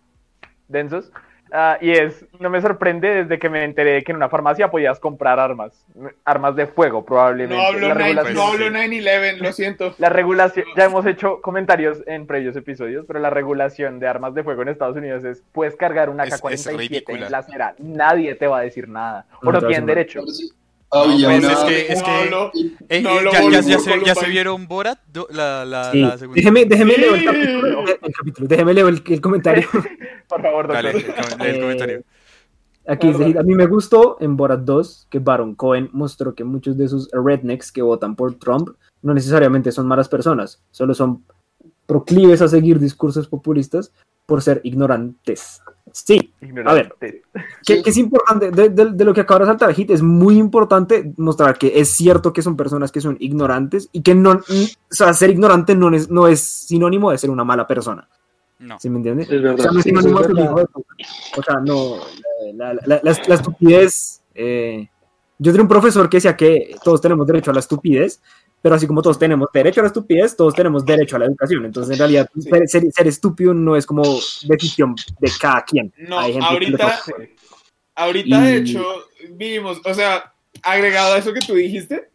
densos. Ah, y es, no me sorprende desde que me enteré de que en una farmacia podías comprar armas, armas de fuego probablemente. No hablo La 9 regulación- no hablo sí. 9-11, lo siento. La regulación, ya hemos hecho comentarios en previos episodios, pero la regulación de armas de fuego en Estados Unidos es, puedes cargar una Es- es K-47 ridícula. en la acera, nadie te va a decir nada, o No tienen derecho. Una... es que- es que- Eh, No, eh, ya, se, vieron Borat, Do- la, la, Sí. la segunda. Déjeme, déjeme Sí. leer el capítulo, el capítulo, déjeme leer el, el comentario. *laughs* Por favor, doctor. Dale, el, el Eh, comentario. Aquí dice, a mí me gustó en Borat 2 que Baron Cohen mostró que muchos de esos rednecks que votan por Trump no necesariamente son malas personas, solo son proclives a seguir discursos populistas por ser ignorantes. Sí, A ver. Que, Sí. que es importante, de, de- de lo que acaba de saltar Hit, es muy importante mostrar que es cierto que son personas que son ignorantes y que no, o sea, ser ignorante no es, no es sinónimo de ser una mala persona. No. ¿Sí me entiendes? Es verdad. O sea, no es Sí, sinónimo de es de. O sea, no, la, la- la- la- la estupidez, eh, yo tenía un profesor que decía que todos tenemos derecho a la estupidez, pero así como todos tenemos derecho a la estupidez, todos tenemos derecho a la educación. Entonces, en realidad, Sí. ser, ser- ser estúpido no es como decisión de cada quien. No, Hay gente que ahorita, le- ahorita de hecho vivimos, o sea, agregado a eso que tú dijiste,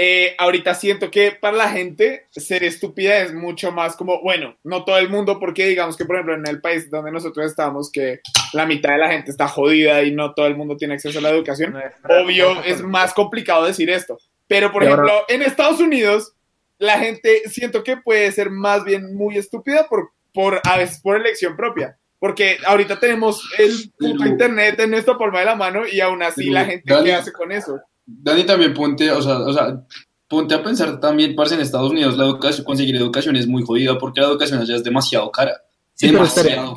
eh, ahorita siento que para la gente ser estúpida es mucho más como, bueno, no todo el mundo, porque digamos que por ejemplo en el país donde nosotros estamos, que la mitad de la gente está jodida y no todo el mundo tiene acceso a la educación, obvio es más complicado decir esto. Pero, por Y ahora- ejemplo, en Estados Unidos, la gente siento que puede ser más bien muy estúpida por, por a veces por elección propia. Porque ahorita tenemos el puto Pero- internet en nuestra palma de la mano y aún así Pero, la gente Dani- ¿qué hace con eso? Dani, también ponte, o sea, o sea, ponte a pensar también, parce, en Estados Unidos la educación, conseguir educación es muy jodida porque la educación allá es demasiado cara. Sí, demasiado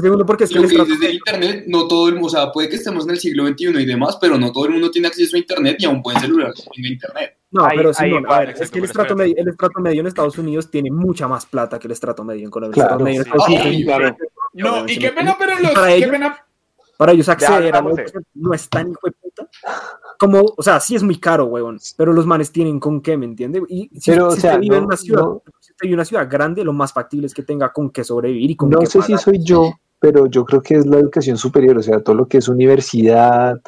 segundo porque es que Lo el que estrato dices del internet, no todo el mundo, o sea, puede que estemos en el siglo XXI y demás, pero no todo el mundo tiene acceso a internet y a un buen celular tenga internet. No, Ahí- pero va, a ver, exacto, es que el estrato, medio, el estrato medio en Estados Unidos tiene mucha más plata que el estrato medio en Colombia. Claro, el estrato medio en sí. Estados Unidos Sí, es claro. No, y qué pena, pero los, Para qué ellos- pena, Para ellos acceder a educación no es tan hijo de puta. Como, o sea, sí es muy caro, huevón, pero los manes tienen con qué, ¿me entiende? Y si, Pero, si o sea, usted vive en no- una ciudad, no- en una ciudad grande, lo más factible es que tenga con qué sobrevivir y con No qué sé si soy yo, pero yo creo que es la educación superior, o sea, todo lo que es universidad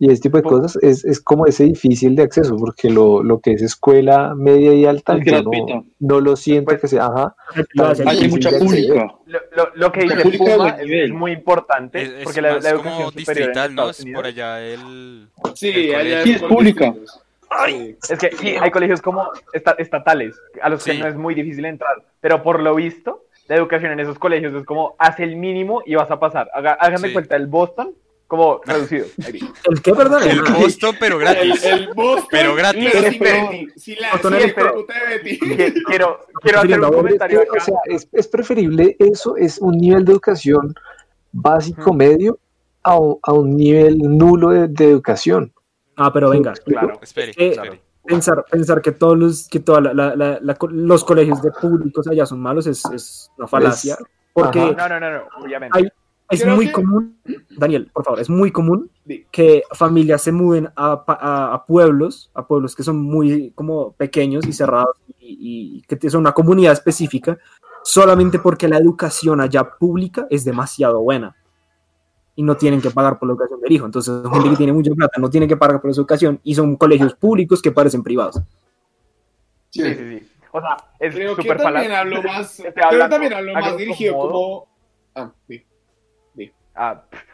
y ese tipo de cosas es, es como ese difícil de acceso, porque lo, lo que es escuela media y alta, Es yo gratuita. no, no lo siento Pues- que sea, ajá, Hay mucha pública. Lo, lo- lo que dice Puma es, muy importante Es, es porque la, educación como superior en distrital, ¿no? Estados Es por allá el... sí, el allá. Sí, es pública. Es que sí, hay colegios como esta- estatales, a los que Sí. no es muy difícil entrar, pero por lo visto, la educación en esos colegios es como, haz el mínimo y vas a pasar. Haga, háganme Sí. cuenta, el Boston, como reducido. *laughs* ¿El qué, perdón? El Boston, pero gratis. el Boston, Pero gratis. Si la, quiero quiero hacer un comentario Es que, o acá. sea, es, es preferible eso, es un nivel de educación básico medio a, un- a un nivel nulo de, de educación. Ah, pero venga, *laughs* Claro. Espere, Eh, espere. pensar, pensar que todos los, que toda la- la- la- la- los colegios de públicos allá son malos es, es una falacia. porque. No, no, no, no, obviamente. Ay, es Creo muy que- común, Daniel, por favor, es muy común que familias se muden a, pa- a- a pueblos, a pueblos que son muy como pequeños y cerrados y, y que son una comunidad específica, solamente porque la educación allá pública es demasiado buena y no tienen que pagar por la educación del hijo. Entonces, gente que tiene mucha plata no tiene que pagar por su educación y son colegios públicos que parecen privados. Sí, Sí, sí, sí. O sea, es Creo que súper también hablo más. *laughs* Creo también hablo más dirigido como. Ah, sí. Ah, *laughs*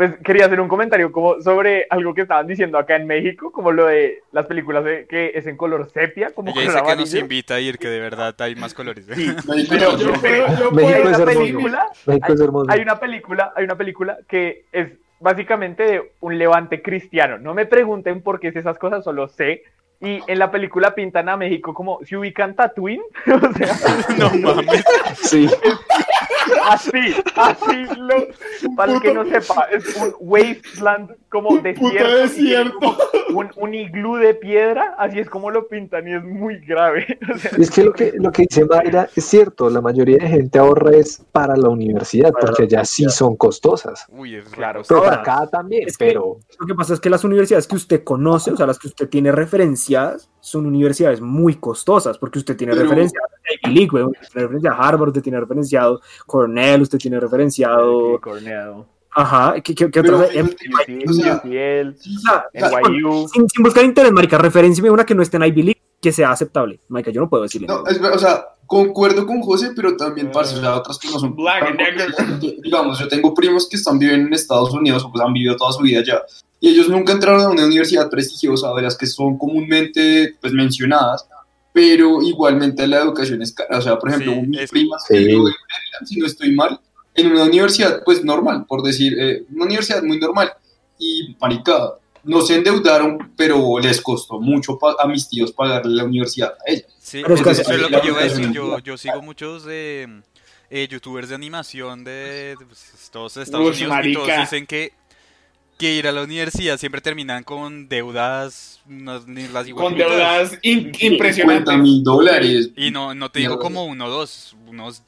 pues quería hacer un comentario como sobre algo que estaban diciendo acá en México, como lo de las películas de- que es en color sepia, como Ella color dice que nos invita a ir, que de verdad hay más colores. ¿eh? Sí, *laughs* pero Yo yo- México es una hermoso. película, México es hermoso. hay una película, hay una película que es básicamente de un levante cristiano. No me pregunten por qué es esas cosas, solo sé. Y en la película pintan a México como si ubican Tatooine, *laughs* o sea, *laughs* No mames. Sí, así, así lo, para el que no sepa, es un wasteland como desierto, desierto. un, un iglú de piedra, así es como lo pintan y es muy grave. *laughs* O sea, es que lo que lo que dice Mayra es cierto, la mayoría de gente ahorra es para la universidad, Para la porque allá sí son costosas. Uy, es Claro. Pero Ahora, acá también, es que- pero Lo que pasa es que las universidades que usted conoce, o sea, las que usted tiene referenciadas, son universidades muy costosas, porque usted tiene Pero- referenciado a Ivy League, usted tiene referenciado a Harvard, usted tiene referenciado Cornell, usted tiene referenciado, Corneado. ajá, ¿qué, qué, qué otra? sea, NYU. sin, sin buscar interés, marica, referenciame una que no esté en Ivy League, que sea aceptable. Marica, yo no puedo decirle. No, es o sea, concuerdo con José, pero también, parce, o sea, otras que no son. Black. Digamos, yo tengo primos que están viviendo en Estados Unidos o pues han vivido toda su vida allá. Y ellos nunca entraron a una universidad prestigiosa, de las que son comúnmente pues, mencionadas, pero igualmente la educación es cara. O sea, por ejemplo, Sí, mis es- primas, Sí. si no estoy mal, en una universidad pues normal, por decir, eh, una universidad muy normal. Y, marica, no se endeudaron, pero les costó mucho pa- a mis tíos pagarle la universidad a ellos. Sí, Pero es que eso es lo que yo iba a decir. Yo, yo sigo muchos eh, eh, youtubers de animación de pues, todos Estados Ush, Unidos y marica. todos dicen que, que ir a la universidad siempre terminan con deudas, no, ni las Con deudas in- 50 impresionantes. mil dólares. Y no, no te digo como uno o dos, unos,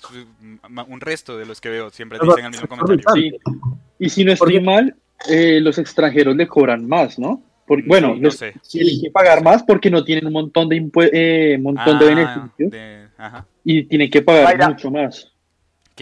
un resto de los que veo siempre Pero- dicen el mismo comentario. Sí. Y si no estoy Porque- mal, eh, los extranjeros le cobran más, ¿no? Por- bueno, Sí, no les sé. tienen que pagar más porque no tienen un montón de eh, montón de Ah, beneficios de- ajá. y tienen que pagar mucho más.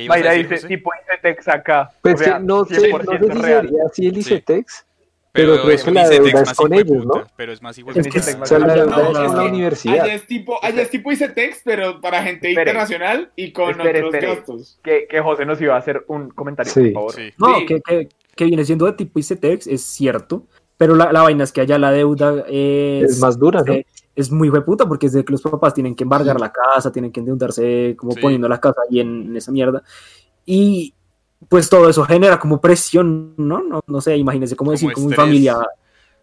¿Qué ibas a Mayra decir, dice, José? tipo Intetex acá. pues o sea, que no sé, no 100% sé si real. sería así el Sí. ICETEX, pero creo es que la ICETEX deuda es más con ellos, ¿no? Pero es más igual Es que- Intetex o sea, la más deuda grande. es No, con la es universidad. Allá es tipo, allá es tipo ICETEX, pero para gente Espere. internacional y con Espere, otros espere. gastos. Que, que José nos iba a hacer un comentario, Sí. por favor. Sí. No, Sí. que, que, que viene siendo de tipo ICETEX, es cierto, pero la, la vaina es que allá la deuda es, Es más dura, ¿no? Es muy hueputa porque es de que los papás tienen que embargar la casa, tienen que endeudarse como Sí. poniendo la casa ahí en, en esa mierda. Y pues todo eso genera como presión, ¿no? No, no sé, imagínense cómo decir, como mi familia,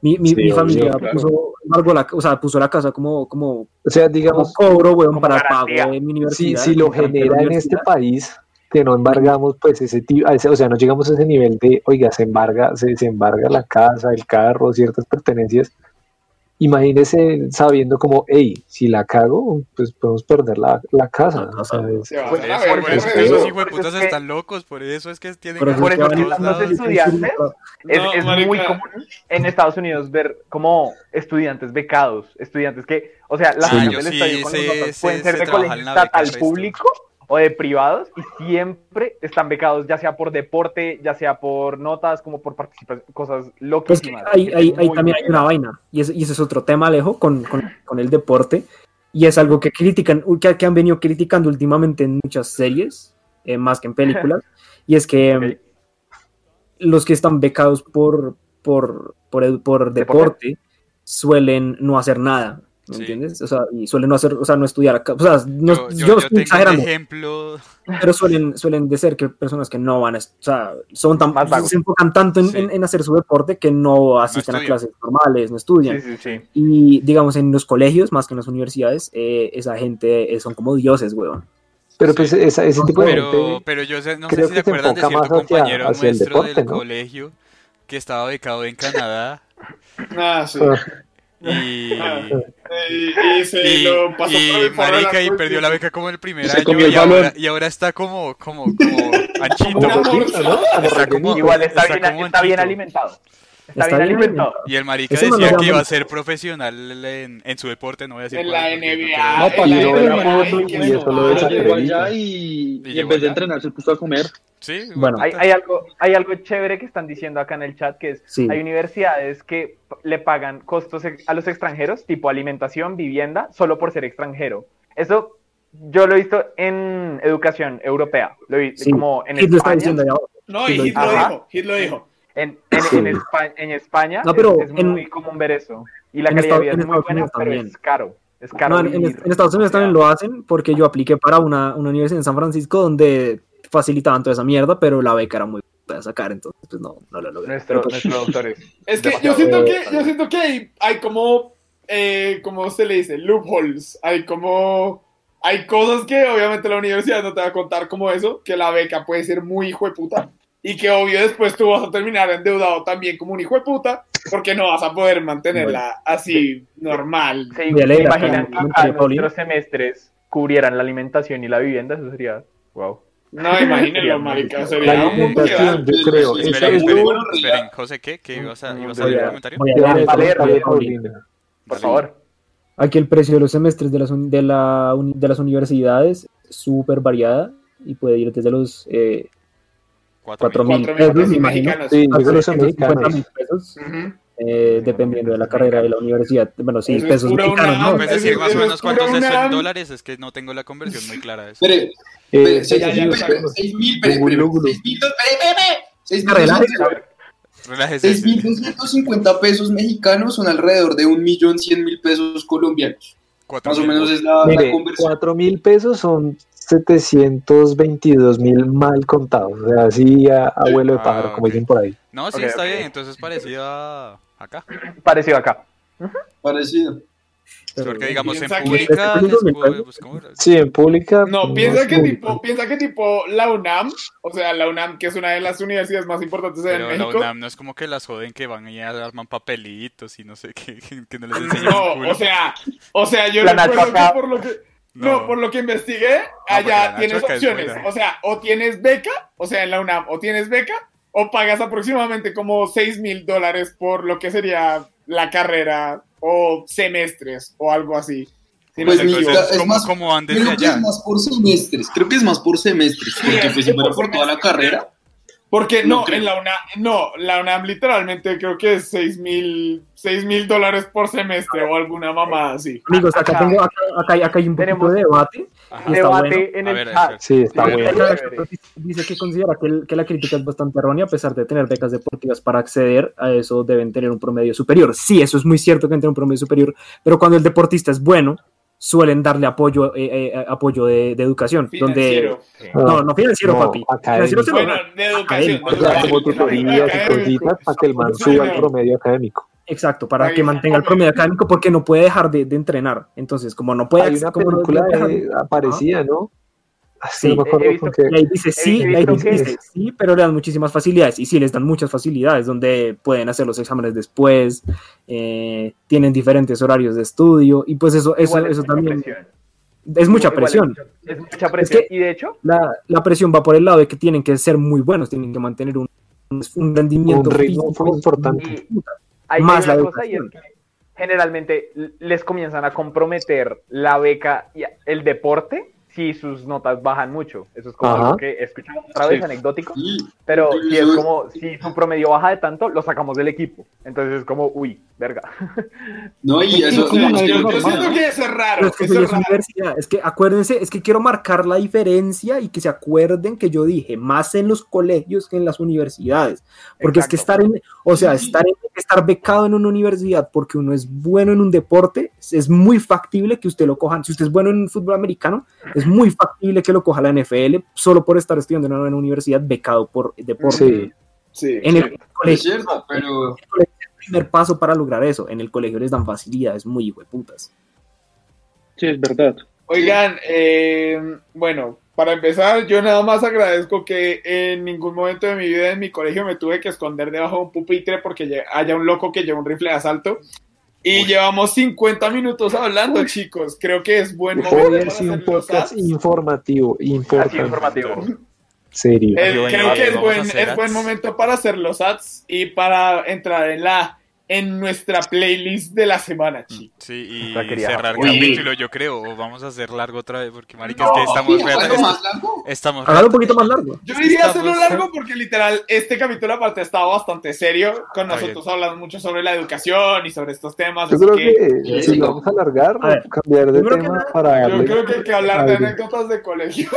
mi, mi, Sí, mi obvio, familia claro. puso, la, o sea, puso la casa como, como, O sea, como digamos, cobro, weón, como para garantía. pago de mi si, universidad. si lo para la genera en este país, que no embargamos, pues ese tipo, o sea, no llegamos a ese nivel de, oiga, se embarga, se, se embarga la casa, el carro, ciertas pertenencias. Imagínese sabiendo como, hey, si la cago, pues podemos perder la, la casa. Se Pues, Eso, por eso que esos eso es que- están locos, por eso es que tienen Por eso Por es eso que que los estudiantes Es, No, es marica. muy común en Estados Unidos ver como estudiantes becados, estudiantes que, o sea, la gente yo del sí estadio con sé- nosotros sé- pueden ser de colegio estatal resto. público o de privados y siempre están becados, ya sea por deporte, ya sea por notas, como por participar, cosas Pues loquísimas. ahí, ahí- también hay una vaina, y, es- y ese es otro tema, Alejo, con, con- con el deporte, y es algo que critican, que, que han venido criticando últimamente en muchas series, eh, más que en películas, y es que mm, los que están becados por, por, por, por deporte suelen no hacer nada, ¿me Sí. entiendes? O sea, y suelen no hacer, o sea, no estudiar acá, o sea, no- Yo, yo, yo- yo estoy tengo exagerando, un ejemplo. pero suelen, suelen de ser que personas que no van a, o sea, son tan, Más vagos. se enfocan tanto en, Sí. en- en hacer su deporte que no asisten a clases normales, no estudian. Sí, sí, sí. Y digamos, en los colegios, más que en las universidades, eh, esa gente eh, son como dioses, weón. pero pues esa- ese tipo de Pero, gente, pero yo sé- no sé si se se acuerdan de cierto hacia- compañero hacia nuestro deporte, del ¿no? colegio que estaba becado en Canadá. Ah, sí. Ah, Y, Y, y se y, lo pasó y, por marica, y perdió la beca como el primer año el y ahora, balón. y ahora está como, como, como anchito. Igual está, Está bien, como está bien alimentado. Está, Está bien bien alimentado. Y el marica Eso decía que iba a ser profesional en, en su deporte, no voy a decir En cuál, la NBA. No, para ay, qué y eso lo mal. desacredita. llegó allá y, Y y llegó en vez de entrenar se puso a comer. Sí, Bueno. Hay, hay algo, hay algo chévere que están diciendo acá en el chat, que es, Sí. hay universidades que le pagan costos a los extranjeros, tipo alimentación, vivienda, solo por ser extranjero. Eso yo lo he visto en educación europea, lo vi Sí. como en Hit lo está España. diciendo abajo. No, y Sí, lo Hit lo Ajá. dijo, Hit lo dijo. En, en, Sí. en España No, pero es, es en- muy común ver eso. Y la calidad de vida es muy Estados buena, Unidos pero también. es caro. Es caro No, en, en- vivir. en Estados Unidos también lo hacen porque yo apliqué para una, una universidad en San Francisco donde facilitaban toda esa mierda, pero la beca era muy para sacar, entonces pues no, no lo logré. Nuestro, Pero, pues, nuestro doctor es *laughs* Es que yo siento que, yo siento que hay, hay como, eh, como se le dice, loopholes. Hay como, hay cosas que obviamente la universidad no te va a contar como eso, que la beca puede ser muy hijo de puta. Y que obvio después tú vas a terminar endeudado también como un hijo de puta, porque no vas a poder mantenerla así normal. ¿Se a imaginan que Paulino. nuestros semestres cubrieran la alimentación y la vivienda? Eso sería, wow. No, imagínenlo, marica. La Sería un alimentación, yo creo. Esperen, Esperen, es esperen, José, ¿qué? ¿Qué ibas a, ibas a voy leer el a- comentario? voy a a leer. Por favor. Aquí el precio de los semestres de las, de la de las universidades es súper variada y puede ir desde los eh, 4 mil. mil Cuatro mil pesos, me pesos imagino. Sí, yo creo que son 350 mexicanos. mil pesos, Ujú. eh, dependiendo de la carrera de la universidad. Bueno, sí, Eso es pesos mexicanos, UNAM, ¿no? ¿Puedes Eso- decir más o menos cuántos es en dólares? Es que no tengo la conversión muy clara de eso. Espere, Eh, espere, sí, seis ya, mil, doscientos- Relájese. 6.250 pesos mexicanos son alrededor de 1.100.000 pesos colombianos. Más o menos es la, la conversión. 4 mil pesos son 722 mil mal contados. O sea, así a, a vuelo de Ah, pájaro, como ok. dicen por ahí. No, sí, está bien, entonces parecido a acá. Parecido acá. Parecido. Pero- Porque digamos en que- pública ¿Tres les mil puedo- pesos? pues. Sí, en pública. No, piensa que pública. tipo, piensa que tipo la UNAM, o sea, la UNAM que es una de las universidades más importantes en Pero la México. UNAM no es como que las joden que van y arman papelitos y no sé qué, *laughs* que no les enseñan No, un culo. o sea, o sea, yo La recuerdo que por lo que no, No. por lo que investigué, allá tienes opciones, o sea, o tienes beca, o sea, en la UNAM, o tienes beca, o pagas aproximadamente como 6 mil dólares por lo que sería la carrera o semestres o algo así. Si no Pues. Entonces, es ¿cómo, más- cómo Creo que es allá? más por semestres. Creo que es más por semestres. Porque Sí, pues si fuera por por toda la carrera. Porque No en la UNAM, no, la UNAM literalmente creo que es 6 mil, 6 mil dólares por semestre o alguna mamada así. Amigos, acá, Acá- tengo, acá, acá hay, acá hay un Tenemos- de debate. Ajá. Y está Debate bueno. en el ver, chat. espera. Sí, está Sí, bueno. está Acá Dice que considera que, el- que la crítica es bastante errónea, a pesar de tener becas deportivas para acceder a eso, deben tener un promedio superior. Sí, eso es muy cierto que deben tener un promedio superior, pero cuando el deportista es bueno, suelen darle apoyo, eh, eh, apoyo de, de educación. Financiero. Donde, no, no financiero, No, papi. Financiero se lo Bueno, de educación. O sea, como educación. tutorías y Académico. cositas para que el man suba el promedio académico. Exacto, para Ahí que mantenga el promedio académico, porque no puede dejar de, de entrenar. Entonces, como no puede Hay una como película no deja- de- aparecida, ¿no? Sí, no me visto dice sí, He ahí visto dice sí, pero le dan muchísimas facilidades. Y sí, les dan muchas facilidades donde pueden hacer los exámenes después, eh, tienen diferentes horarios de estudio y pues eso, eso, Igual eso también presión. es mucha Igual presión. Es, mucha presión. que- y de hecho, La, la presión va por el lado de que tienen que ser muy buenos, tienen que mantener un, un rendimiento Un ritmo físico muy importante. Hay, Más hay la una cosa y es que generalmente les comienzan a comprometer la beca y el deporte si sus notas bajan mucho. Eso es como Ajá. algo que he escuchado otra vez Sí. anecdótico. Sí. Pero Sí, si es sí. como, si su promedio baja de tanto, lo sacamos del equipo. Entonces es como, uy, verga. *laughs* No, y eso Yo, es yo- yo que- siento que eso es raro. Es que eso es es raro. universidad. Es que acuérdense, es que quiero marcar la diferencia y que se acuerden que yo dije más en los colegios que en las universidades. Porque es que Exacto. estar en, o sea, Sí, sí. estar, en- estar becado en una universidad porque uno es bueno en un deporte, es- es muy factible que usted lo cojan. Si usted es bueno en fútbol americano, es muy factible que lo coja la NFL solo por estar estudiando en una universidad becado por deporte. Sí. Sí. En el Es colegio, cierto, pero el primer paso para lograr eso. En el colegio les dan facilidades muy hueputas. Sí, es verdad. Oigan, eh, bueno, para empezar, yo nada más agradezco que en ningún momento de mi vida en mi colegio me tuve que esconder debajo de un pupitre porque haya un loco que lleva un rifle de asalto. Y llevamos 50 minutos hablando, chicos. Creo que es buen Hoy momento para sido un hacer los podcast informativo, importante. informativo. Serio. Eh, creo que es buen, es buen momento para hacer los ads y para entrar en la en nuestra playlist de la semana, chicos. Sí, y cerrar Uy. capítulo, yo creo. O vamos a hacer largo otra vez, porque marica, es que estamos reata- ¿algo más largo? Estamos Hágalo un poquito más largo. Yo diría Estamos- hacerlo largo porque literal este capítulo aparte estaba bastante serio. Con nosotros hablando mucho sobre la educación y sobre estos temas. Yo así creo que que si lo vamos a alargar, A ver, cambiar de que tema nada, para yo darle. creo que hay que hablar de anécdotas de colegio.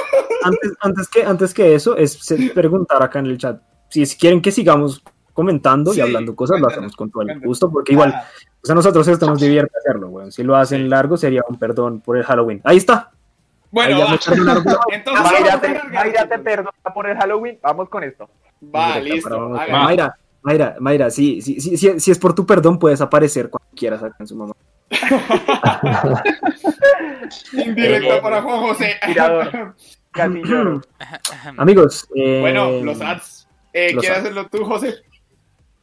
Antes, antes, que, antes que eso, es preguntar acá en el chat. Si quieren que sigamos comentando Sí, y hablando cosas, lo hacemos con todo el gusto, porque igual, Ah, pues a nosotros esto nos divierte hacerlo, weón. Si lo hacen largo, sería un perdón por el Halloween. Ahí está. Bueno, Ahí *laughs* entonces Mayra te. Mayra te perdona por el Halloween. Vamos con esto. Va, Directa listo. para. Mayra, Mayra, Mayra, sí, sí, sí, sí, si es por tu perdón, puedes aparecer cuando quieras acá en su mamá. *laughs* Indirecta para Juan José. *laughs* Amigos, eh, Bueno, los ads. Eh, los ¿Quieres ads. hacerlo tú, José?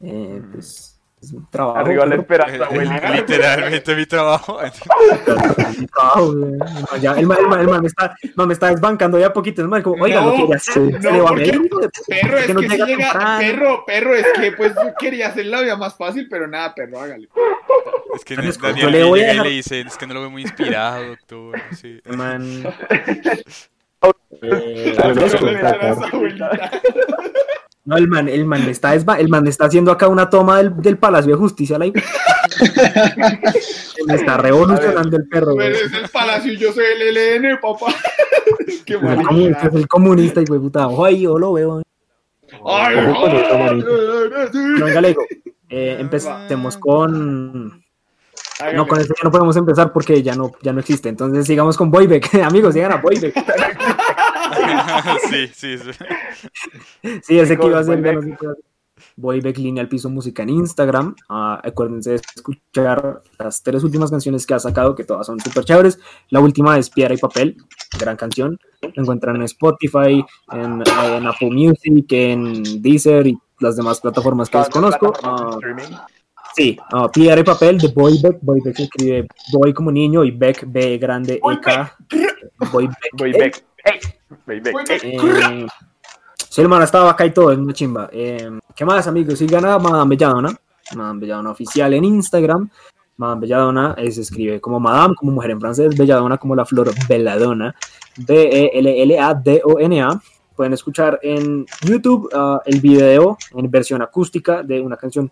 Eh, pues, es un trabajo. Arriba la esperanza, abuelita. Literalmente mi trabajo. *laughs* un trabajo. No, ya, el man, el man- el man me está, man me está desbancando ya poquito. El man como, oiga, No, no, quería hacer. sí. se No, le va a porque- medir, Perro, ¿por es qué no que si llega llega, perro, perro, es que pues quería hacer la vida más fácil, pero nada, perro, hágale. Es que Yo Daniel le voy a llega y dejar- le dice, es que no lo veo muy inspirado, doctor. Sí. *laughs* Man. *laughs* Eh, no Pero es no, el man, el man está, el man está haciendo acá una toma del, del Palacio de Justicia. La... me está revolucionando el perro. Güey. eres el palacio y yo soy el LN, papá. *laughs* Qué comunista, bonito. es el comunista y güey puta. Oye, yo lo veo. Ay, Ojo. No, venga, le digo. Eh, empecemos con. No, con eso ya no podemos empezar porque ya no, ya no existe. Entonces sigamos con Boybeck. *laughs* Amigos, sigan a Boybeck. *laughs* *laughs* sí, sí, sí. Sí, ese que iba a ser. Boybeck. se puede hacer. Boybeck Línea al Piso Música en Instagram. Ah, acuérdense de escuchar las tres últimas canciones que ha sacado, que todas son súper chéveres. La última es Piedra y Papel, gran canción. La encuentran en Spotify, en, en Apple Music, en Deezer y las demás plataformas que desconozco. streaming. Sí, ah, Piedra y Papel de Boybeck. Boybeck se escribe Boy como niño y Beck B grande EK. Voy back. Ey, voy back. Voy Ey. back. Eh, sí, hermano, estaba acá y todo, es una chimba. Eh, ¿Qué más, amigos? Sigan a Madame Belladonna. Madame Belladonna oficial en Instagram. Madame Belladonna eh, se escribe como Madame, como mujer en francés. Belladonna como la flor Belladonna. E B-E-L-L-A-D-O-N-A. Pueden escuchar en YouTube ah, el video en versión acústica de una canción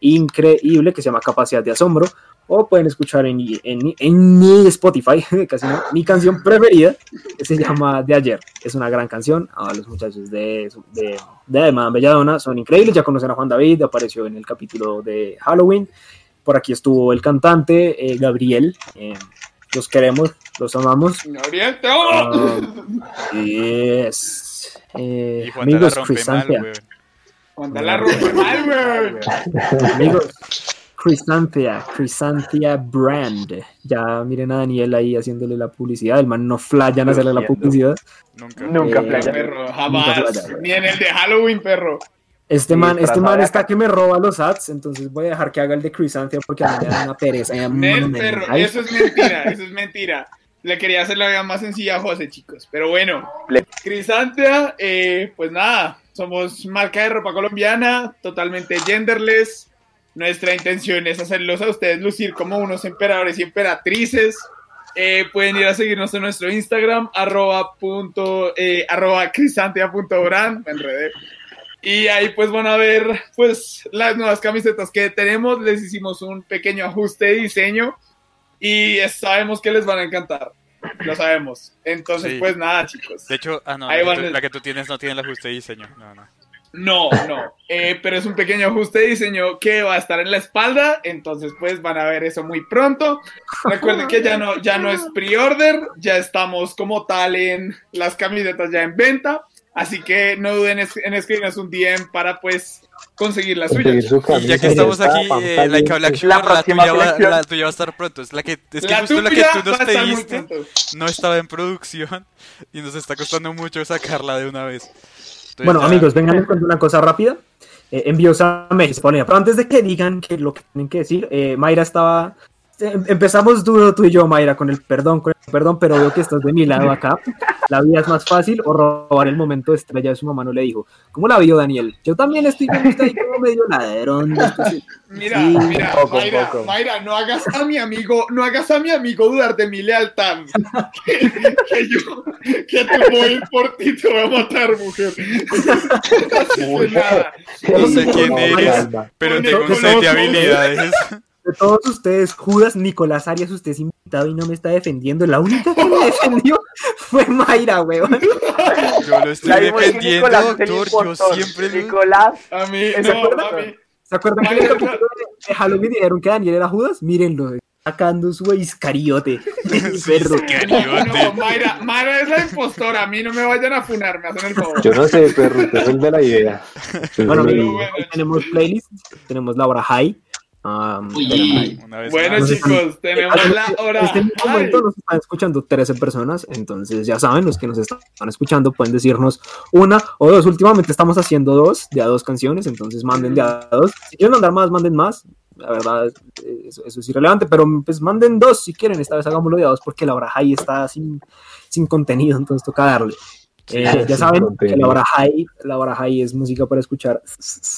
increíble que se llama Capacidad de Asombro. O pueden escuchar en, en, en Spotify, *laughs* casi no, mi canción preferida, que se llama De Ayer. Es una gran canción. A los muchachos de, de, de Madame Belladonna son increíbles. Ya conocen a Juan David, apareció en el capítulo de Halloween. Por aquí estuvo el cantante eh, Gabriel. eh, los queremos, los amamos. Gabriel, te amo. Ah, yes. Eh, amigos, Crisantia. Cuando la rompe mal, güey. Amigos, Crisantia, Crisantia Brand. Ya miren a Daniel ahí haciéndole la publicidad. El man no flaya en hacerle la publicidad. Nunca. Nunca Eh. Perro, Nunca jamás. playa. Ni en el de Halloween, perro. Este Sí, man, este man está que me roba los ads, entonces voy a dejar que haga el de Crisantia porque a mí me da una pereza. Nel, perro, eso es mentira, eso es mentira. Le quería hacer la vida más sencilla a José, chicos. Pero bueno, Crisantia, eh, pues nada, somos marca de ropa colombiana, totalmente genderless. Nuestra intención es hacerlos a ustedes lucir como unos emperadores y emperatrices. Eh, pueden ir a seguirnos en nuestro Instagram, arroba, punto, eh, arroba crisantia.brand, me enredé. Y ahí pues van a ver pues las nuevas camisetas que tenemos. Les hicimos un pequeño ajuste de diseño y sabemos que les van a encantar. Lo sabemos. Entonces Sí. pues nada chicos. De hecho, ah, no, Ahí la, van que tú, el- la que tú tienes no tiene el ajuste de diseño. No, no. No, no. Eh, pero es un pequeño ajuste de diseño que va a estar en la espalda. Entonces, pues van a ver eso muy pronto. Recuerden que ya no, ya no es pre-order. Ya estamos como tal en las camisetas ya en venta. Así que no duden en escribirnos un DM para pues conseguir las Conseguir suyas. su Y ya que estamos aquí, eh, Black. Sugar, La la, tuya va, colección. la tuya va a estar pronto. Es, la que, es que La justo la que tú nos pediste no estaba en producción y nos está costando mucho sacarla de una vez. Bueno, ya- amigos, vengan cuento una cosa rápida. eh, envíos a México. Pero antes de que digan que lo que tienen que decir, eh, Mayra estaba Empezamos duro tú y yo, Mayra, con el perdón, con el perdón, pero veo que estás de mi lado acá. La vida es más fácil o robar el momento de estrella de su mamá no le dijo. ¿Cómo la vio Daniel? Yo también estoy con usted ahí como medio ladrón. Mira, Sí, mira, un poco, un Mayra, poco. Mayra, no hagas a mi amigo, no hagas a mi amigo dudar de mi lealtad. que, que yo, que te voy a ir por ti, te voy a matar, mujer. No sé quién eres, pero tengo un set de coloso. habilidades. De todos ustedes, Judas, Nicolás Arias, usted es invitado y no me está defendiendo. La única que me *laughs* defendió fue Mayra, weón. Yo lo estoy defendiendo, doctor. Yo siempre. Nicolás, a mí, ¿Se no, acuerdan? a mí. ¿Se acuerdan que de Halloween dijeron que Daniel era Judas? Mírenlo, sacando su iscariote. *laughs* perro. No, no, Mayra, Mayra es la impostora, a mí no me vayan a funar, me hacen el favor. Yo no sé, perro, el de la idea. Bueno, bueno, tenemos playlist, tenemos la hora high. Um, Uy. Bueno, chicos, tenemos la hora. En este Ay. momento nos están escuchando 13 personas, entonces ya saben, los que nos están escuchando pueden decirnos una o dos. Últimamente estamos haciendo dos, de a dos canciones, entonces manden de a dos. Si quieren mandar más, manden más. La verdad, eso, eso es irrelevante, pero pues manden dos si quieren. Esta vez hagámoslo de a dos porque la hora high está sin, sin contenido, entonces toca darle. Eh, ya saben que la hora high, la high es música para escuchar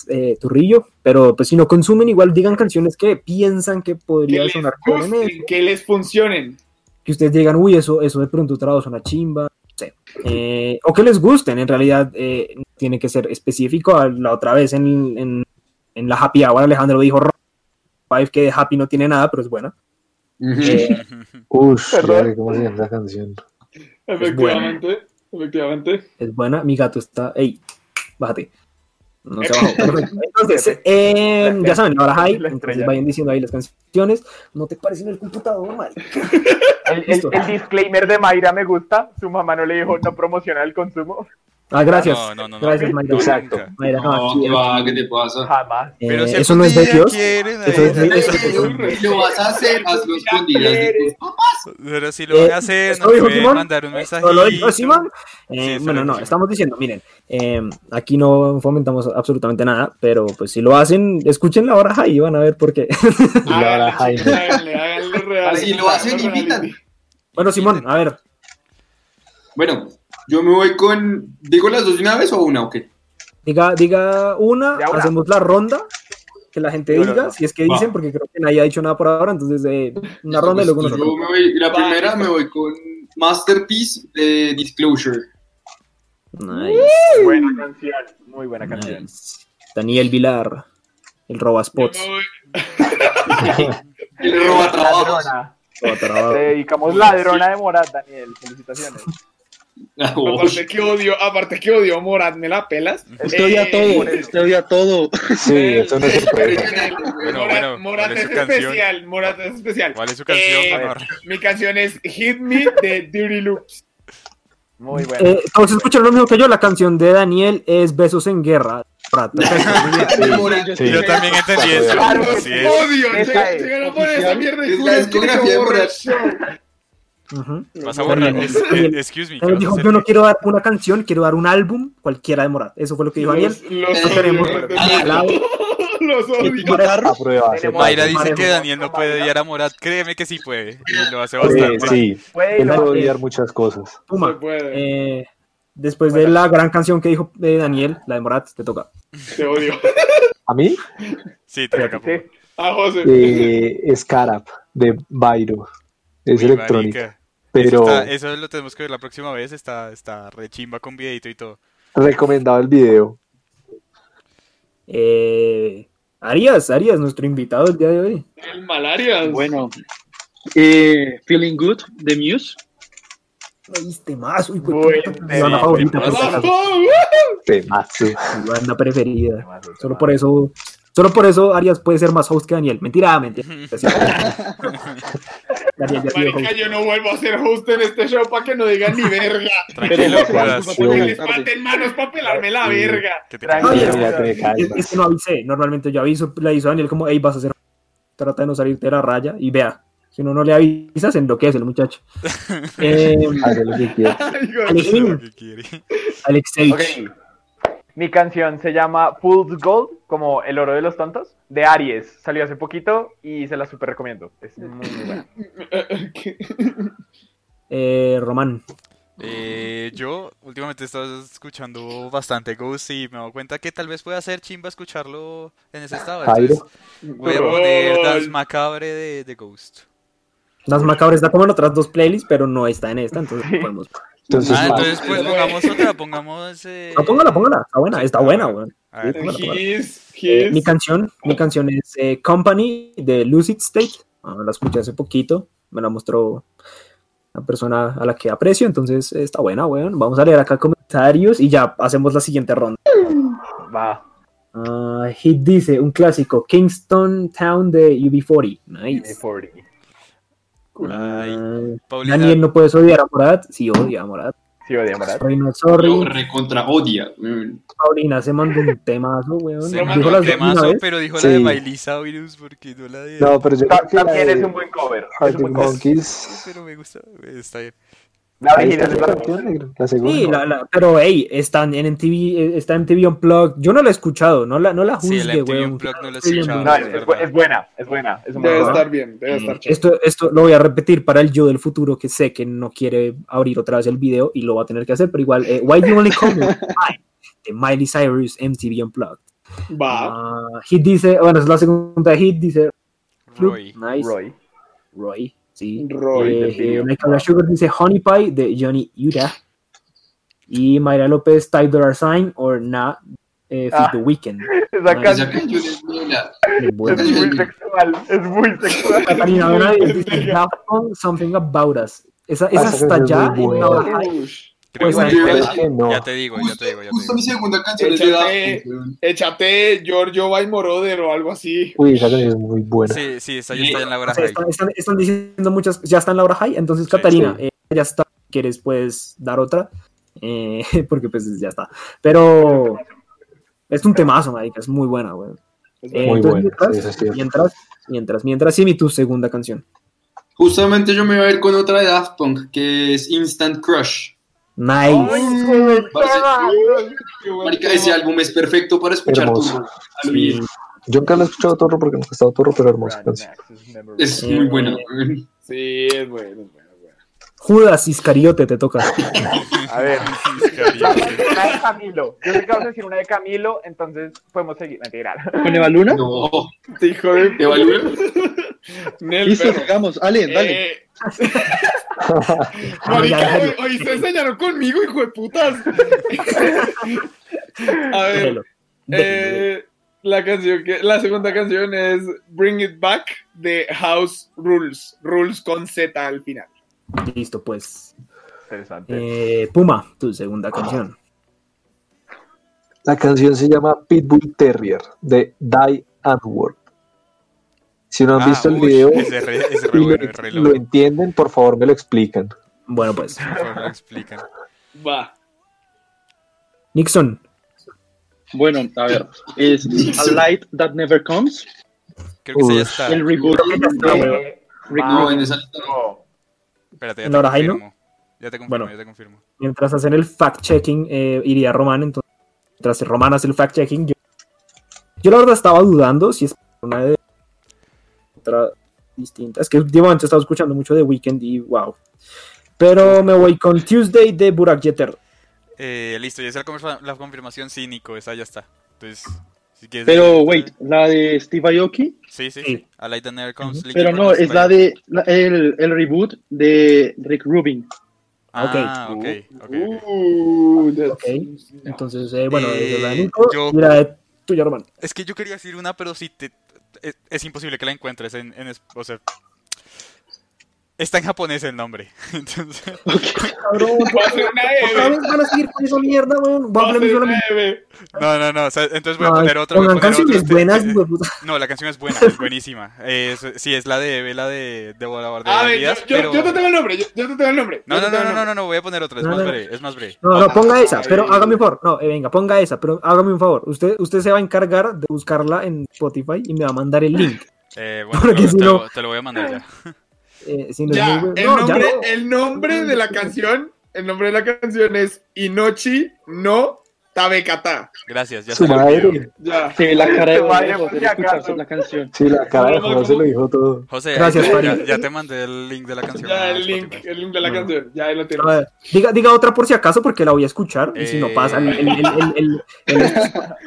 eh, turrillo, pero pues si no consumen, igual digan canciones que piensan que Que podría les sonar con gusten, que les funcionen. que ustedes digan, uy, eso, eso de pronto traduce una chimba, no sé. Eh, o que les gusten, en realidad eh, tiene que ser específico. A La otra vez en, en, en la Happy Hour Alejandro dijo Five que de Happy no tiene nada, pero es buena. Eh, ya ve cómo se llama esa canción. Efectivamente, efectivamente. es buena, mi gato está, ey, bájate. No se bajó. *laughs* Perfecto. Entonces, eh, ya saben, ahora hay, entonces vayan diciendo ahí las canciones. No te parecen en el computador, mal. *laughs* el, el- disclaimer de Mayra me gusta. Su mamá no le dijo no promociona el consumo. Ah, gracias. No, no, no, no. Gracias, Mayra. Exacto. Nunca. Mayra, no, No, aquí, ¿qué va? ¿Qué te pasa? Jamás. eh, Pero si eso no es de Dios. quieren, Eso es de- lo vas a hacer, hazlo escondidas de tus papás. Pero si lo van Eh, a hacer, ¿eso nos dijo pueden mandar un ¿Eso lo dijo. Simón? Eh, bueno, no, estamos diciendo, miren, eh, aquí no fomentamos absolutamente nada, pero pues si lo hacen, escuchen la hora y van a ver por qué. *laughs* Laura Háganle, Jaime. háganle, háganle real. Si lo hacen, invitan. bueno, Simón, a ver, Bueno, yo me voy con. ¿Digo las dos de una vez o una o qué? diga, diga una, Ya una. hacemos la ronda, que la gente diga, no. si es que Va. dicen, porque creo que nadie ha dicho nada por ahora, entonces eh, una ronda y luego Pues, nosotros. yo me voy, la Va, primera me voy con Masterpiece de Disclosure. Nice, Buena canción. Muy buena canción. nice. Daniel Vilar, el me voy- El roba *laughs* trabajos. Te dedicamos ladrona de Morat, Daniel. Felicitaciones. *laughs* Aparte *laughs* que odio, aparte que odio Morat, ¿me la pelas? Usted odia Eh, todo, eso. usted odia todo. Sí, eso no se puede. Bueno, Morat, bueno, Morat ¿cuál es es, especial, Morat es especial. ¿Cuál es su canción, Eh? Mi canción es Hit Me de Dirty Loops. Muy buena. Eh, todos escucharon lo mismo que yo, la canción de Daniel es Besos en Guerra. Perfecto, muy bien. Sí. Yo también entendí eso. Claro sí. Odio, van a poner esa mierda y Es la discografía de Morat. Vas a borrar. Es- eh, excuse me. ¿qué Daniel vas a dijo, yo no quiero dar una canción, quiero dar un álbum cualquiera de Morat. Eso fue lo que dijo Daniel. Los, los Eh, odio, *laughs* tenemos- los odio. Se Mayra dice que. Daniel no puede odiar a Morat. Créeme que sí puede. Y lo hace Eh, bastante. sí, Puede él puede a- odiar muchas cosas. Se Puma, puede. eh, después de la gran canción que dijo eh, Daniel, la de Morat, te toca. Te odio. ¿A mí? Sí, te toca. Sí. A José. Eh, Scarab, de Bairo. Es electrónica. marica. Pero Eso, está- eso lo tenemos que ver la próxima vez. Está, está re chimba con videito y todo. recomendado el video. Eh, Arias, Arias, nuestro invitado el día de hoy. El malaria. Bueno, eh, Feeling Good de Muse. Oíste más, uy, pues, banda favorita. Temazo. mi banda preferida. Solo por eso, solo por eso Arias puede ser más host que Daniel. Mentira, mentira. Daniel Marica, yo no vuelvo a ser host en este show para que no digan ni verga. *laughs* Tranquilo. Que les falten manos para pelarme la verga. Tranquilo. Ya te Es, es que no avisé. Normalmente yo aviso, le aviso a Daniel como, hey, vas a hacer. Trata de no salirte de la raya y vea. Si uno no le avisa, se enloquece el muchacho. *laughs* Eh, Hace lo que quiera. Ay, hijo de- Alejín, ¿Qué quiere? Alexei. Ok. Mi canción se llama Fool's Gold, como el oro de los tontos, de Aries. Salió hace poquito y se la super recomiendo. Es muy, muy buena. *laughs* Eh, Román. Eh, yo últimamente he estado escuchando bastante Ghost y me he dado cuenta que tal vez pueda ser chimba escucharlo en ese estado. Entonces voy a poner Dance Macabre de, de Ghost. Las Macabres está como en otras dos playlists, pero no está en esta, entonces podemos. Entonces, Ah, entonces pues pongamos otra, pongamos... Eh... No, póngala, póngala. Está buena, está buena, weón. Póngala, póngala. His, Eh, mi canción, mi canción es eh, Company de Lucid State. Ah, la escuché hace poquito. Me la mostró una persona a la que aprecio, entonces eh, está buena, weón. Vamos a leer acá comentarios y ya hacemos la siguiente ronda. Va. Ah, Hit dice, un clásico, Kingston Town de UB40. Nice. 40. Ay, Paulina, Daniel, ¿no puedes odiar a Morat? Sí, odia a Morat. Sí, odia Morat. Sorry, no recontra odia. Paulina se mandó un temazo, weón. se mandó una temazo, pero dijo la de Miley Cyrus porque no la de... No, pero yo También es un buen cover. Es un Arctic buen cover. Monkeys. Pero me gusta, está bien. La está original es la la canción, la segunda. Sí, la- la- pero hey, están en MTV, eh, está en MTV Unplugged. Yo no la he escuchado, no la, no la Sí, juzgue, MTV weón. Unplugged no lo he Sí, escuchado. No, es es, buena, es buena. Es Debe buen cover. estar bien, debe estar chévere. Esto, esto lo voy a repetir para el yo del futuro que sé que no quiere abrir otra vez el video y lo va a tener que hacer, pero igual, eh, Why You Only Call Me Mine, de Miley Cyrus MTV Unplugged. Va. Ah, Hit dice, bueno, es la segunda de Hit, dice Roy. Nice. Roy. Roy, sí. Roy, Eh. Michael Sugar dice Honey Pie de Johnny Utah. Y Mayra López, Ty Dollar Sign or Nah, eh, Fit Ah. The Weekend. *laughs* Esa Nice. canción es buena. es muy sexual. Es muy sexual. Catalina Benavides *laughs* dice Something About Us. Esa, esa está ya en buena. Creo Pues, que Es que no. Ya te digo, ya te digo, ya te Justo mi digo. segunda canción Échate, weón. échate Giorgio by Moroder o algo así. Uy, esa canción es muy buena. Sí, sí, esta ya está en la hora O sea, high. están, están- están diciendo muchas, ya está en Laura High, entonces Sí. Catalina, eh, ya está, quieres puedes dar otra, eh, *laughs* porque pues ya está. Pero es un temazo, marica, es muy buena, güey. Eh, Muy entonces, buena, mientras, sí, mientras, mientras, mientras, sí, mi tu segunda canción. Justamente yo me voy a ir con otra de Daft Punk, que es Instant Crush. Nice. Parce, Marica, ese álbum es perfecto para escuchar Hermoso. tu Sí. Yo nunca lo he escuchado Torro porque nunca he estado Torro, pero hermosa canción. Es Eh, muy bueno. weón. Sí, es bueno, es bueno, es bueno. Judas Iscariote te toca. *laughs* A ver. Una de Camilo. Yo sé que vas a decir una de Camilo, entonces podemos seguir. Mentira. ¿Con Eva Luna? No, hijo de... ¿te valió? *laughs* Nel, Listo, sigamos. Ale, dale. Marica, hoy, hoy se enseñaron conmigo, hijo de putas. A ver, Déjelo. eh, la canción que, la segunda canción es Bring It Back de House Rules, Rules con Z al final. Listo, pues. Interesante. Eh, Puma, tu segunda canción. La canción se llama Pitbull Terrier de Die Antwoord. Si no han Ah, visto el uy, video ese re- ese re *laughs* y bueno, lo, es re lo entienden, por favor me lo explican. Bueno, pues. Por favor, me lo explican. Va. Nixon. Bueno, a ver. Es A Light That Never Comes. Creo que ya está. El reboot de Eh, Rick va. No, en esa lista no. no. Espérate, ya ¿En te confirmo. Ya te confirmo, Bueno. ya te confirmo. Mientras hacen el fact-checking, eh, iría Román. Entonces, mientras Román hace el fact-checking, yo, yo la verdad estaba dudando si es una de otra distinta. Es que últimamente he estado escuchando mucho de Weekend y wow. Pero me voy con Tuesday de Burak Yeter. Eh, listo, ya es la, confirma- la confirmación cínico, esa ya está. Entonces, si quieres. Pero, wait, la de Steve Aoki. Sí, sí, Sí. sí. A Light Never Comes. Pero no, es la de la- el, el reboot de Rick Rubin. Ah, ok, ok. ok. Uh, that's- Ok. Entonces, eh, bueno, Eh, la de Nico yo- y la de tuya, Román. Es que yo quería decir una, pero si te. Es, es imposible que la encuentres en, en O sea. Está en japonés el nombre. *laughs* Entonces. Cabrón, *laughs* Va a ser una otra E, vez van a seguir con esa mierda, weón. a poner. No, no, no. o sea, entonces voy a poner otra. Este- puta. No, la canción es buena, es buenísima. Es, sí, es la de Vela de, de Volador de A ver, yo, Vidas, yo, pero... yo te tengo el nombre, yo, yo te tengo el nombre. No, no, no, no, no, no, no, voy a poner otra, es No, más no, breve, es más breve. No, no, ponga esa, pero hágame un favor. No, eh, venga, ponga esa, pero hágame un favor. Usted, usted se va a encargar de buscarla en Spotify y me va a mandar el link. Eh, *laughs* bueno, Porque te, si lo, te lo voy a mandar ya. Eh, si no es Ya, muy bueno- el, no, ya nombre, no. el nombre de la canción, el nombre de la canción es Inochi no Tabecatá. Gracias, ya Su se madre. Ya. Ve la cara de Su madre, José escucharse la canción. Sí, la cara de ¿Cómo, José lo dijo todo. José, Gracias, ya, ya- ya te mandé el link de la canción. Ya el link, Spotify. el link de la Bueno. canción. Ya ahí lo A tienes. ver, diga, diga otra por si acaso porque la voy a escuchar y si no Eh. pasa el, el, el, el, el- el-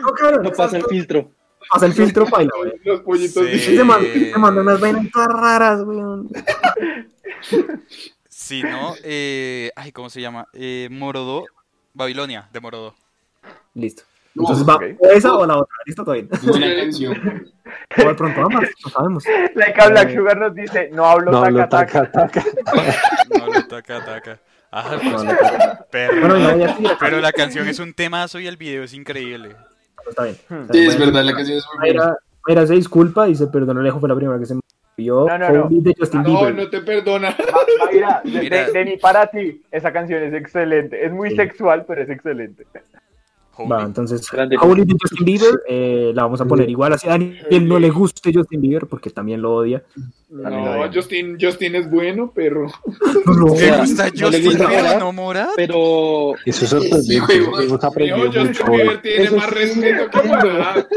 no, claro, No pasa el filtro. Pasa el filtro paila, *laughs* güey. Los pollitos. Sí. Se manda unas vainas todas raras, güey. Si no, eh, ay, ¿cómo se llama? Eh, Morodó, Babilonia, de Morodó. Listo. Entonces va esa o la otra. Listo, todo bien. *laughs* de pronto ambas, no sabemos. Like a Black Sugar nos dice, no hablo No, taca taca. taca. No, lo taca, taca. Ah, pues, No, no, no. perro. Bueno, no voy a decir acá, Pero la canción es un temazo y el video es increíble. Está bien. Sí, es verdad, la canción es muy buena. Mayra, Mayra se disculpa y se perdona, Alejo fue la primera que se me vio. No, no, no. No, no te perdona. Ma- Mayra, de, Mira. de- de mí para ti, esa canción es excelente. Es muy Sí. sexual, pero es excelente. Va, entonces. Holy de Justin Bieber, eh, la vamos a poner igual. Así a quien no le guste Justin Bieber, porque también lo odia. No, Justin, Justin es bueno, pero. *laughs* No lo ¿Te odia. gusta no le Justin gusta Bieber, Morat, no Morat? Pero Eso es sorprendente. Hemos aprendido Justin mucho hoy. Bieber tiene Eso más sí. respeto que Morat.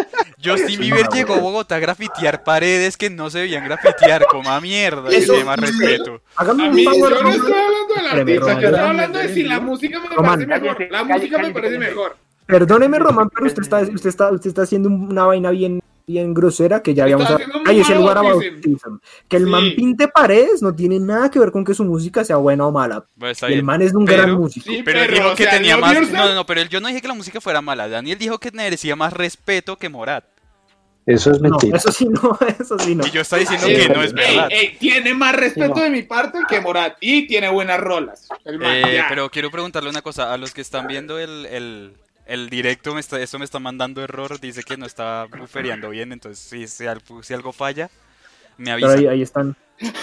Justin Bieber llegó a Bogotá a grafitear paredes que no se veían grafitear, coma mierda, Eso tiene más respeto. Hágame A un mí, yo favor, no estoy hablando del Espérame, artista, yo estoy hablando de si la música me parece mejor. La música me parece mejor. Perdóneme, Román, pero usted está, usted está, usted está haciendo una vaina bien, bien grosera que ya habíamos haciendo un Ahí es el lugar bautism. Que el Sí. man pinte paredes no tiene nada que ver con que su música sea buena o mala. El man es un Pero- gran músico. Sí, Pero él perro, dijo o que tenía más. No, no, no, pero él- yo no dije que la música fuera mala. Daniel dijo que merecía más respeto que Morat. Eso es No, mentira. eso sí no, *laughs* eso sí no. Y yo estaba diciendo que no es verdad. ey, tiene más respeto Sí, no. de mi parte que Morat y tiene buenas rolas. El man, Eh, pero quiero preguntarle una cosa. A los que están viendo el, el, el directo, me está, esto me está mandando error. Dice que no está bufereando bien. Entonces, si, si, algo, si algo falla, me Pero avisa. ahí, ahí están. *laughs*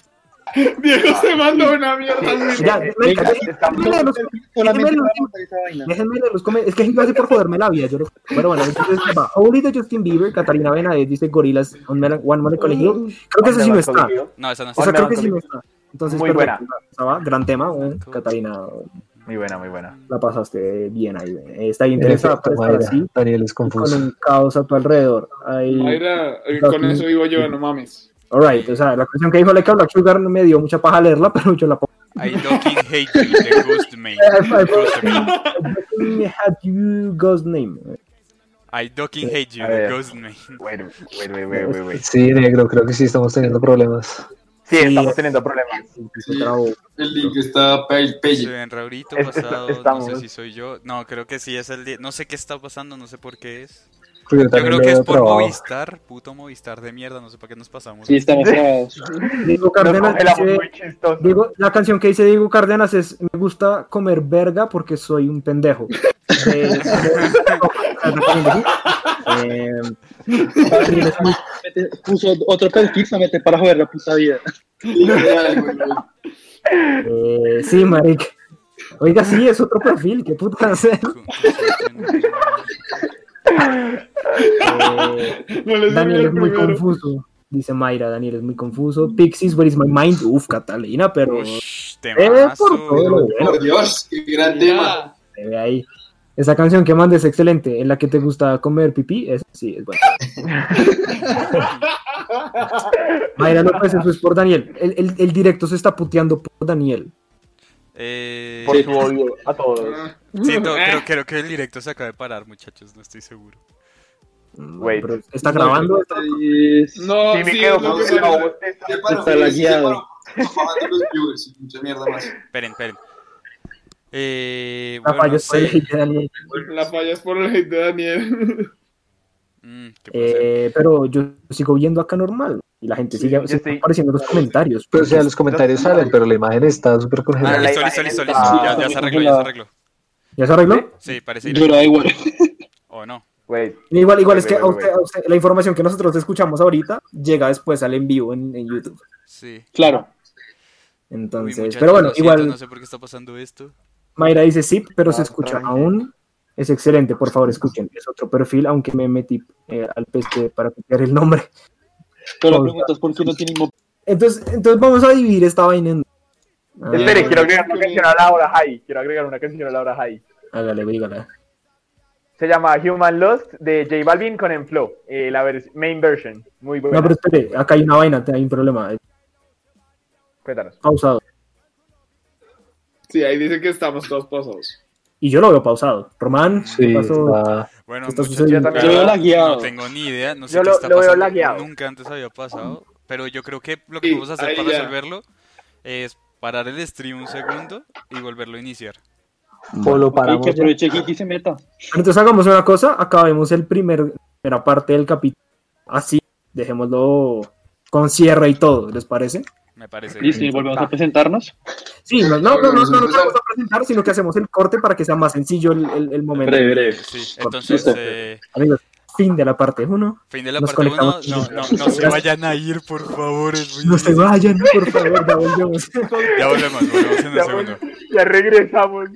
Diego se mandó una mierda. Ya, déjenme leer los- esa comentarios. Es que lo hace por joderme la vida. Yo lo- Pero bueno, entonces va. Holy de Justin Bieber, Catalina Benavides dice Gorilas, One Mel- One Molecule Hill. Creo que ese sí no está. No, esa no O está. sea, One creo que sí no está. Entonces, Muy perfecto. Esa va, Gran tema, eh, Catalina. Muy buena, muy buena. La pasaste bien ahí. Está estar Mayra, así. Daniel es Con confuso. un caos a tu alrededor. Ahí. Mayra, eh, con eso digo yo, no mames. Alright, o sea, la canción que dijo Leka Black Sugar me dio mucha paja leerla, *laughs* pero yo la pongo. I fucking hate you, de Ghostman. *laughs* I had you Ghost Name. I fucking hate you, ver. Ghostman. Wait, wait, wait, wait, wait, wait. Sí, negro, creo que sí estamos teniendo problemas. Sí, Sí. estamos teniendo problemas. Sí, el link está pe- pelle. En Raurito pasado, no estamos- sé si soy yo. No, creo que sí es el día. No sé qué está pasando, no sé por qué es. Porque Yo también creo que es por. Movistar, puto Movistar de mierda, no sé para qué nos pasamos. Sí, estamos *laughs* grabados. Diego Cárdenas congelamos dice. Diego- la canción que dice Diego Cárdenas es Me gusta comer verga porque soy un pendejo. Eh, eh, Puso otro perfil meter para joder la puta vida. Eh, sí, marica. Oiga, sí, es otro perfil, qué puta hacer. Eh, No Daniel el es muy primero. confuso. Dice Mayra, Daniel es muy confuso. Pixies, where is my mind? Uf, Catalina, pero Ush, Eh, por todo. Por Dios, qué gran tema. se ve ahí. Esa canción que mandes es excelente. En la que te gusta comer pipí, es, sí, es buena. Mayra López, eso es por Daniel. El, el- el directo se está puteando por Daniel. Eh, Por su odio a todos. Eh. creo, creo que el directo se acaba de parar, muchachos, no estoy seguro. Wait. Pero está grabando. No, Sí, me sí, quedo lo con. Se Está se lagueado. paró. Está más. Esperen, esperen. Eh, La bueno, falla no es por el sé. hate de Daniel. La falla es por el hate de Daniel. Mm. Eh, pero yo sigo viendo acá normal. Y la gente sigue, yo sigue estoy- apareciendo en los comentarios. Pero o sea, los comentarios salen, pero la imagen está súper Ah, congelada. la listo, listo, imagen listo, está- listo. Ya, ya se arregló, ya se arregló. ¿Ya se arregló? Sí, parece ir. Yo igual. ¿O no? Wait. Igual, igual es que Wait, a wait, usted- a usted- la información que nosotros escuchamos ahorita llega después al en vivo en, en YouTube. Sí. Claro. Entonces, pero bueno, igual No sé por qué está pasando esto. Mayra dice sí, pero se Ah, escucha aún. Es excelente, por favor, escuchen. Es otro perfil, aunque me metí eh, al peste para copiar el nombre. Pero la pregunta es por qué no tiene Entonces, entonces vamos a dividir esta vaina en. Ah, Espere, quiero agregar una canción a la hora high. Quiero agregar una canción a la hora high. Hágale, dígale. Se llama Human Lost de J Balvin con Enflow, eh, la vers- main version. Muy buena. No, pero espere, acá hay una vaina, hay un problema. Cuéntanos. Pausado. Sí, ahí dice que estamos todos pasados. Y yo lo veo pausado. Román, ¿qué Sí, pasó? está- Bueno, ¿Qué muchachos? Yo también. Yo veo no lagueado. tengo ni idea, no sé Yo qué lo- está lo veo lagueado. Nunca antes había pasado, pero yo creo que lo que Sí, vamos a hacer para ya. resolverlo es parar el stream un segundo y volverlo a iniciar. O lo Y paramos. que ya. aproveche Kiki y se meta. Entonces hagamos una cosa, acabemos el primer, primera parte del capítulo. Así, dejémoslo con cierre y todo, ¿les parece? Me parece. Listo, y volvemos a presentarnos. Sí, no, no, no, no, nos vamos a presentar, sino que hacemos el corte para que sea más sencillo el, el- el momento. Breve, breve. Sí, entonces, eh, Amigos, fin de la parte 1. fin de la Nos parte 1. No, conectamos. no, no se vayan a ir, por favor. Es No se vayan, por favor, ya volvemos. Ya volvemos, volvemos en un Ya, segundo. ya regresamos.